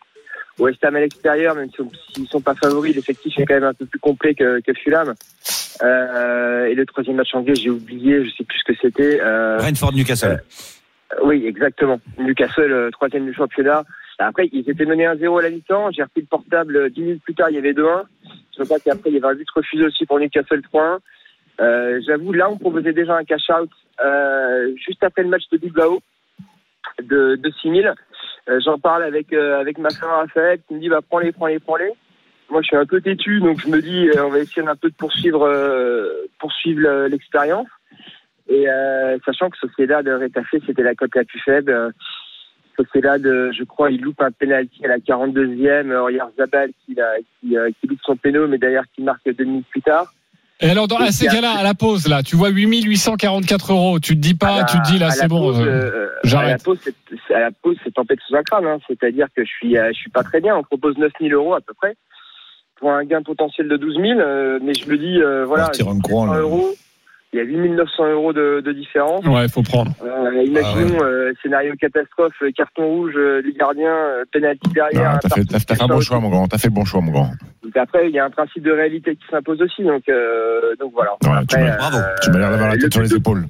Speaker 13: West Ham à l'extérieur, même s'ils sont pas favoris, l'effectif est quand même un peu plus complet que, que Fulham. Euh, et le troisième match anglais, j'ai oublié, je sais plus ce que c'était. Euh,
Speaker 6: Brentford Newcastle.
Speaker 13: oui, exactement. Newcastle, euh, troisième du championnat. Après, ils étaient menés 1-0 à la mi-temps. J'ai repris le portable euh, dix minutes plus tard, il y avait 2-1. Je crois qu'après, il y avait un but refusé aussi pour Newcastle 3-1. Euh, J'avoue, là, on proposait déjà un cash-out euh, juste après le match de Bilbao de, de 6 000. Euh, J'en parle avec, euh, avec ma femme Raphaël qui me dit bah, prends-les, prends-les, prends-les. moi, je suis un peu têtu, donc je me dis, euh, on va essayer un peu de poursuivre, euh, poursuivre le- l'expérience. Et euh, sachant que Sociedad Retafe, c'était la cote la plus faible. Euh, Sociedad, euh, je crois, il loupe un penalty à la 42e. Euh, Regarde Zabal qui, qui, euh, qui loupe son péno, mais d'ailleurs qui marque deux minutes plus tard.
Speaker 3: Et alors, dans, à ces cas-là, à la pause, là, tu vois 8844 euros. Tu te dis pas,
Speaker 13: la-
Speaker 3: tu te dis là, c'est bon, euh,
Speaker 13: euh, À la
Speaker 3: j'arrête.
Speaker 13: pause, c'est- c'est- à la pause, c'est tempête sous un crâne. Hein. C'est-à-dire que je suis, euh, je suis pas très bien. On propose 9000 euros à peu près pour un gain potentiel de 12 000. euh, mais je me dis, euh, voilà,
Speaker 9: On tire un courant,
Speaker 13: 100
Speaker 9: là.
Speaker 13: euros. Il y a 8 900 euros de, de différence.
Speaker 3: Ouais, faut prendre.
Speaker 13: Euh, imaginons euh, scénario catastrophe, euh, carton rouge euh, du gardien, euh, penalty derrière.
Speaker 8: Non, T'as fait, fait un bon choix, mon grand. T'as fait le bon choix, mon grand.
Speaker 13: Donc après, il y a un principe de réalité qui s'impose aussi. Donc, euh, donc voilà.
Speaker 8: Ouais, tu
Speaker 13: Après,
Speaker 8: m'as
Speaker 13: euh,
Speaker 8: tu m'as l'air d'avoir la
Speaker 13: le
Speaker 8: tête sur
Speaker 13: but
Speaker 8: les
Speaker 13: de-
Speaker 8: épaules.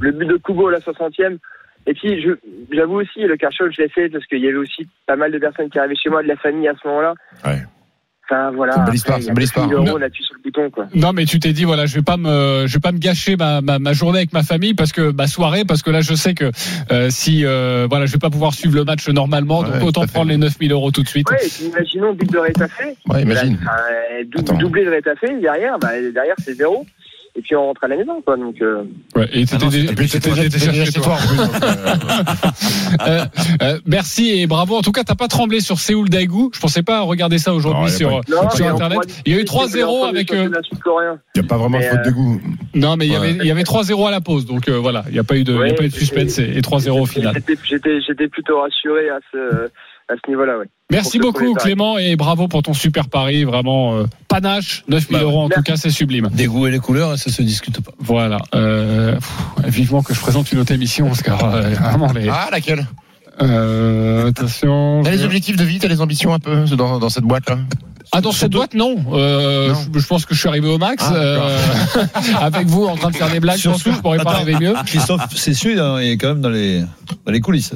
Speaker 13: le but de Kubo à la 60e. Et puis, je- j'avoue aussi, le cachot, je l'ai fait parce qu'il y avait aussi pas mal de personnes qui arrivaient chez moi, de la famille à ce moment-là.
Speaker 8: Ouais.
Speaker 13: Enfin, voilà.
Speaker 8: C'est une belle
Speaker 13: Après,
Speaker 8: histoire,
Speaker 13: il y
Speaker 8: c'est
Speaker 13: a
Speaker 8: une belle
Speaker 13: 9 000
Speaker 8: histoire.
Speaker 13: euros, on appuie sur le bouton, quoi.
Speaker 3: Non, mais tu t'es dit, voilà, je vais pas me, je vais pas me gâcher ma, ma, ma journée avec ma famille parce que ma soirée, parce que là, je sais que euh, si, euh, voilà, je vais pas pouvoir suivre le match normalement, donc autant
Speaker 8: fait.
Speaker 3: prendre les 9000 euros tout de suite.
Speaker 13: Ouais, et puis imaginons but de Rétafé.
Speaker 8: Ouais, imagine.
Speaker 13: Là, euh, dou-
Speaker 8: Attends.
Speaker 13: doublé de Rétafé, derrière, bah, derrière, c'est zéro. Et puis, on rentre à la maison, quoi. Donc, euh,
Speaker 3: Ouais, et
Speaker 6: Ah non,
Speaker 3: t'étais
Speaker 6: c'est-
Speaker 3: dé- t'étais déjà
Speaker 8: déjà
Speaker 3: chez toi.
Speaker 8: euh,
Speaker 3: Euh, euh, merci et bravo. En tout cas, t'as pas tremblé sur Séoul Daegu. Je pensais pas regarder ça aujourd'hui sur,
Speaker 13: non,
Speaker 3: sur internet. Il y a eu
Speaker 13: discuter
Speaker 3: 3-0
Speaker 13: ensemble
Speaker 3: avec. euh.
Speaker 8: Il n'y a pas vraiment de faute de goût.
Speaker 3: non, mais il y
Speaker 4: Ouais.
Speaker 3: avait, il y avait 3-0 à la pause, donc euh, voilà, il y a pas eu de, il y a
Speaker 13: Ouais,
Speaker 3: pas eu de suspense et, et 3-0 au final.
Speaker 13: J'étais- plutôt rassuré à ce, à ce niveau-là, ouais.
Speaker 3: Merci beaucoup. Clément et bravo pour ton super pari, vraiment euh, panache, 9000
Speaker 4: Bah,
Speaker 3: euros en
Speaker 13: merci.
Speaker 3: tout cas, c'est sublime.
Speaker 4: Des goûts et les couleurs, ça se discute pas.
Speaker 3: Voilà, euh, pff, vivement que je présente une autre émission parce que euh, vraiment les.
Speaker 8: Ah, laquelle?
Speaker 3: Euh, attention.
Speaker 8: T'as les
Speaker 3: je-
Speaker 8: objectifs de vie, t'as les ambitions un peu dans, dans cette boîte-là
Speaker 3: Ah dans cette boîte non. Euh,
Speaker 8: Non.
Speaker 3: Je, je pense que je suis arrivé au max.
Speaker 8: Ah,
Speaker 3: euh, avec vous en train de faire des blagues, que je pourrais pas arriver mieux.
Speaker 9: Christophe, c'est sûr, il est quand même dans les, dans les coulisses.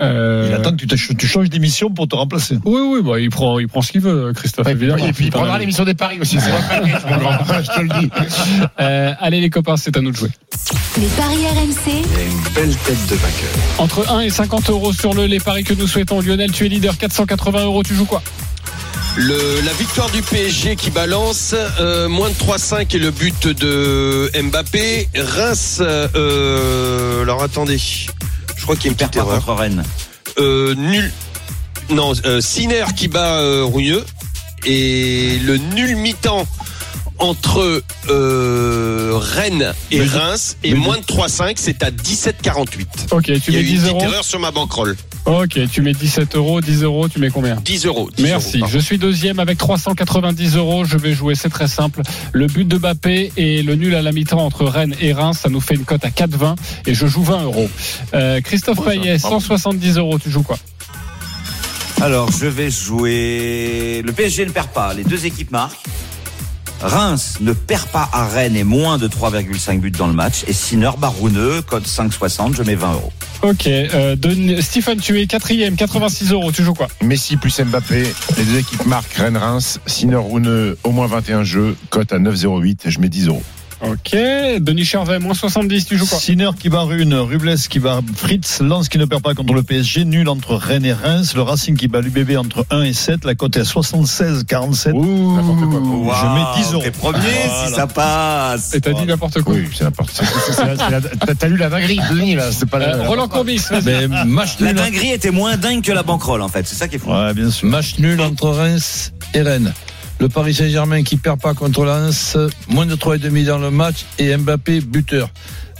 Speaker 3: Euh,
Speaker 9: Il attend que tu, changes d'émission pour te remplacer.
Speaker 3: Oui oui bah il prend il prend ce qu'il veut Christophe évidemment.
Speaker 8: Et puis il prendra l'émission des paris aussi. C'est pas pareil, mon grand. Je te le dis.
Speaker 3: Euh, allez les copains c'est à nous de jouer.
Speaker 2: Les paris RMC,
Speaker 14: Une belle tête de vainqueur.
Speaker 3: Entre 1 et 50 euros sur le les paris que nous souhaitons. Lionel tu es leader 480 euros tu joues quoi?
Speaker 7: Le, la victoire du PSG qui balance, euh, moins de 3-5 et le but de Mbappé. Reims, euh, alors attendez, je crois qu'il y a une
Speaker 6: Perd
Speaker 7: petite
Speaker 6: pas
Speaker 7: erreur.
Speaker 6: contre Rennes.
Speaker 7: Euh, nul. Non, euh, Sinner qui bat euh, Rougneux. Et le nul mi-temps entre euh, Rennes et
Speaker 3: Mais-
Speaker 7: Reims et
Speaker 3: mais-
Speaker 7: moins de 3-5, c'est à 17,48.
Speaker 3: Ok tu
Speaker 7: Il y a
Speaker 3: mets
Speaker 7: eu une
Speaker 3: 10
Speaker 7: petite
Speaker 3: euros.
Speaker 7: erreur sur ma banquerolle.
Speaker 3: Ok tu mets 17 euros 10 euros tu mets combien
Speaker 7: 10 euros. 10
Speaker 3: Merci.
Speaker 7: euros,
Speaker 3: je suis deuxième avec 390 euros. Je vais jouer, c'est très simple. Le but de Mbappé et le nul à la mi-temps entre Rennes et Reims, ça nous fait une cote à 4,20 et je joue 20 euros. Euh, Christophe Payet, 170 euros. Tu joues quoi
Speaker 6: Alors, je vais jouer. Le PSG ne perd pas. Les deux équipes marquent. Reims ne perd pas à Rennes et moins de 3,5 buts dans le match. Et Sinner Barouneux, code 5,60, je mets 20 euros.
Speaker 3: Ok. Euh, Stephen, tu es quatrième, 86 euros. Tu joues quoi?
Speaker 8: Messi plus Mbappé, les deux équipes marquent Rennes-Reims, Sinner Rouneux, au moins 21 jeux, cote à 9,08, je mets 10 euros.
Speaker 3: Ok. Denis Charvet, moins 70. Tu joues quoi
Speaker 9: Sinner qui bat Rune, Rubles qui bat Fritz, Lens qui ne perd pas contre le PSG, nul entre Rennes et Reims, le Racing qui bat l'UBB entre 1 et 7, la cote est à 76,47.
Speaker 8: N'importe quoi.
Speaker 9: Je mets 10 euros.
Speaker 6: T'es premier si ça passe.
Speaker 3: Et t'as dit n'importe quoi.
Speaker 8: Oui, c'est n'importe quoi. T'as lu la dinguerie de Denis, là, c'est pas la.
Speaker 3: Euh, Roland Courbis, vas-y.
Speaker 4: Mais match
Speaker 6: La dinguerie était moins dingue que la banquerolle, en fait. C'est ça qui est fou.
Speaker 9: Ouais, bien sûr.
Speaker 4: match nul entre Reims et Rennes. Le Paris Saint-Germain qui perd pas contre Lens, moins de 3,5 dans le match et Mbappé buteur.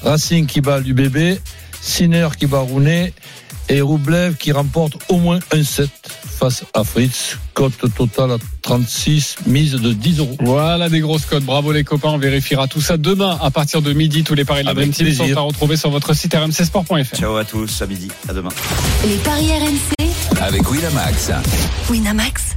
Speaker 4: Racing qui bat l'UBB, Sinner qui bat Rounet et Roublev qui remporte au moins un set face à Fritz. Cote totale à 36, mise de 10 euros.
Speaker 3: Voilà des grosses codes. Bravo les copains. On vérifiera tout ça demain à partir de midi. Tous les paris de la Dream Team sont à retrouver sur votre site rmcsport.fr.
Speaker 6: Ciao à tous, à midi, à demain.
Speaker 2: les paris RMC,
Speaker 1: Avec Winamax.
Speaker 2: Winamax,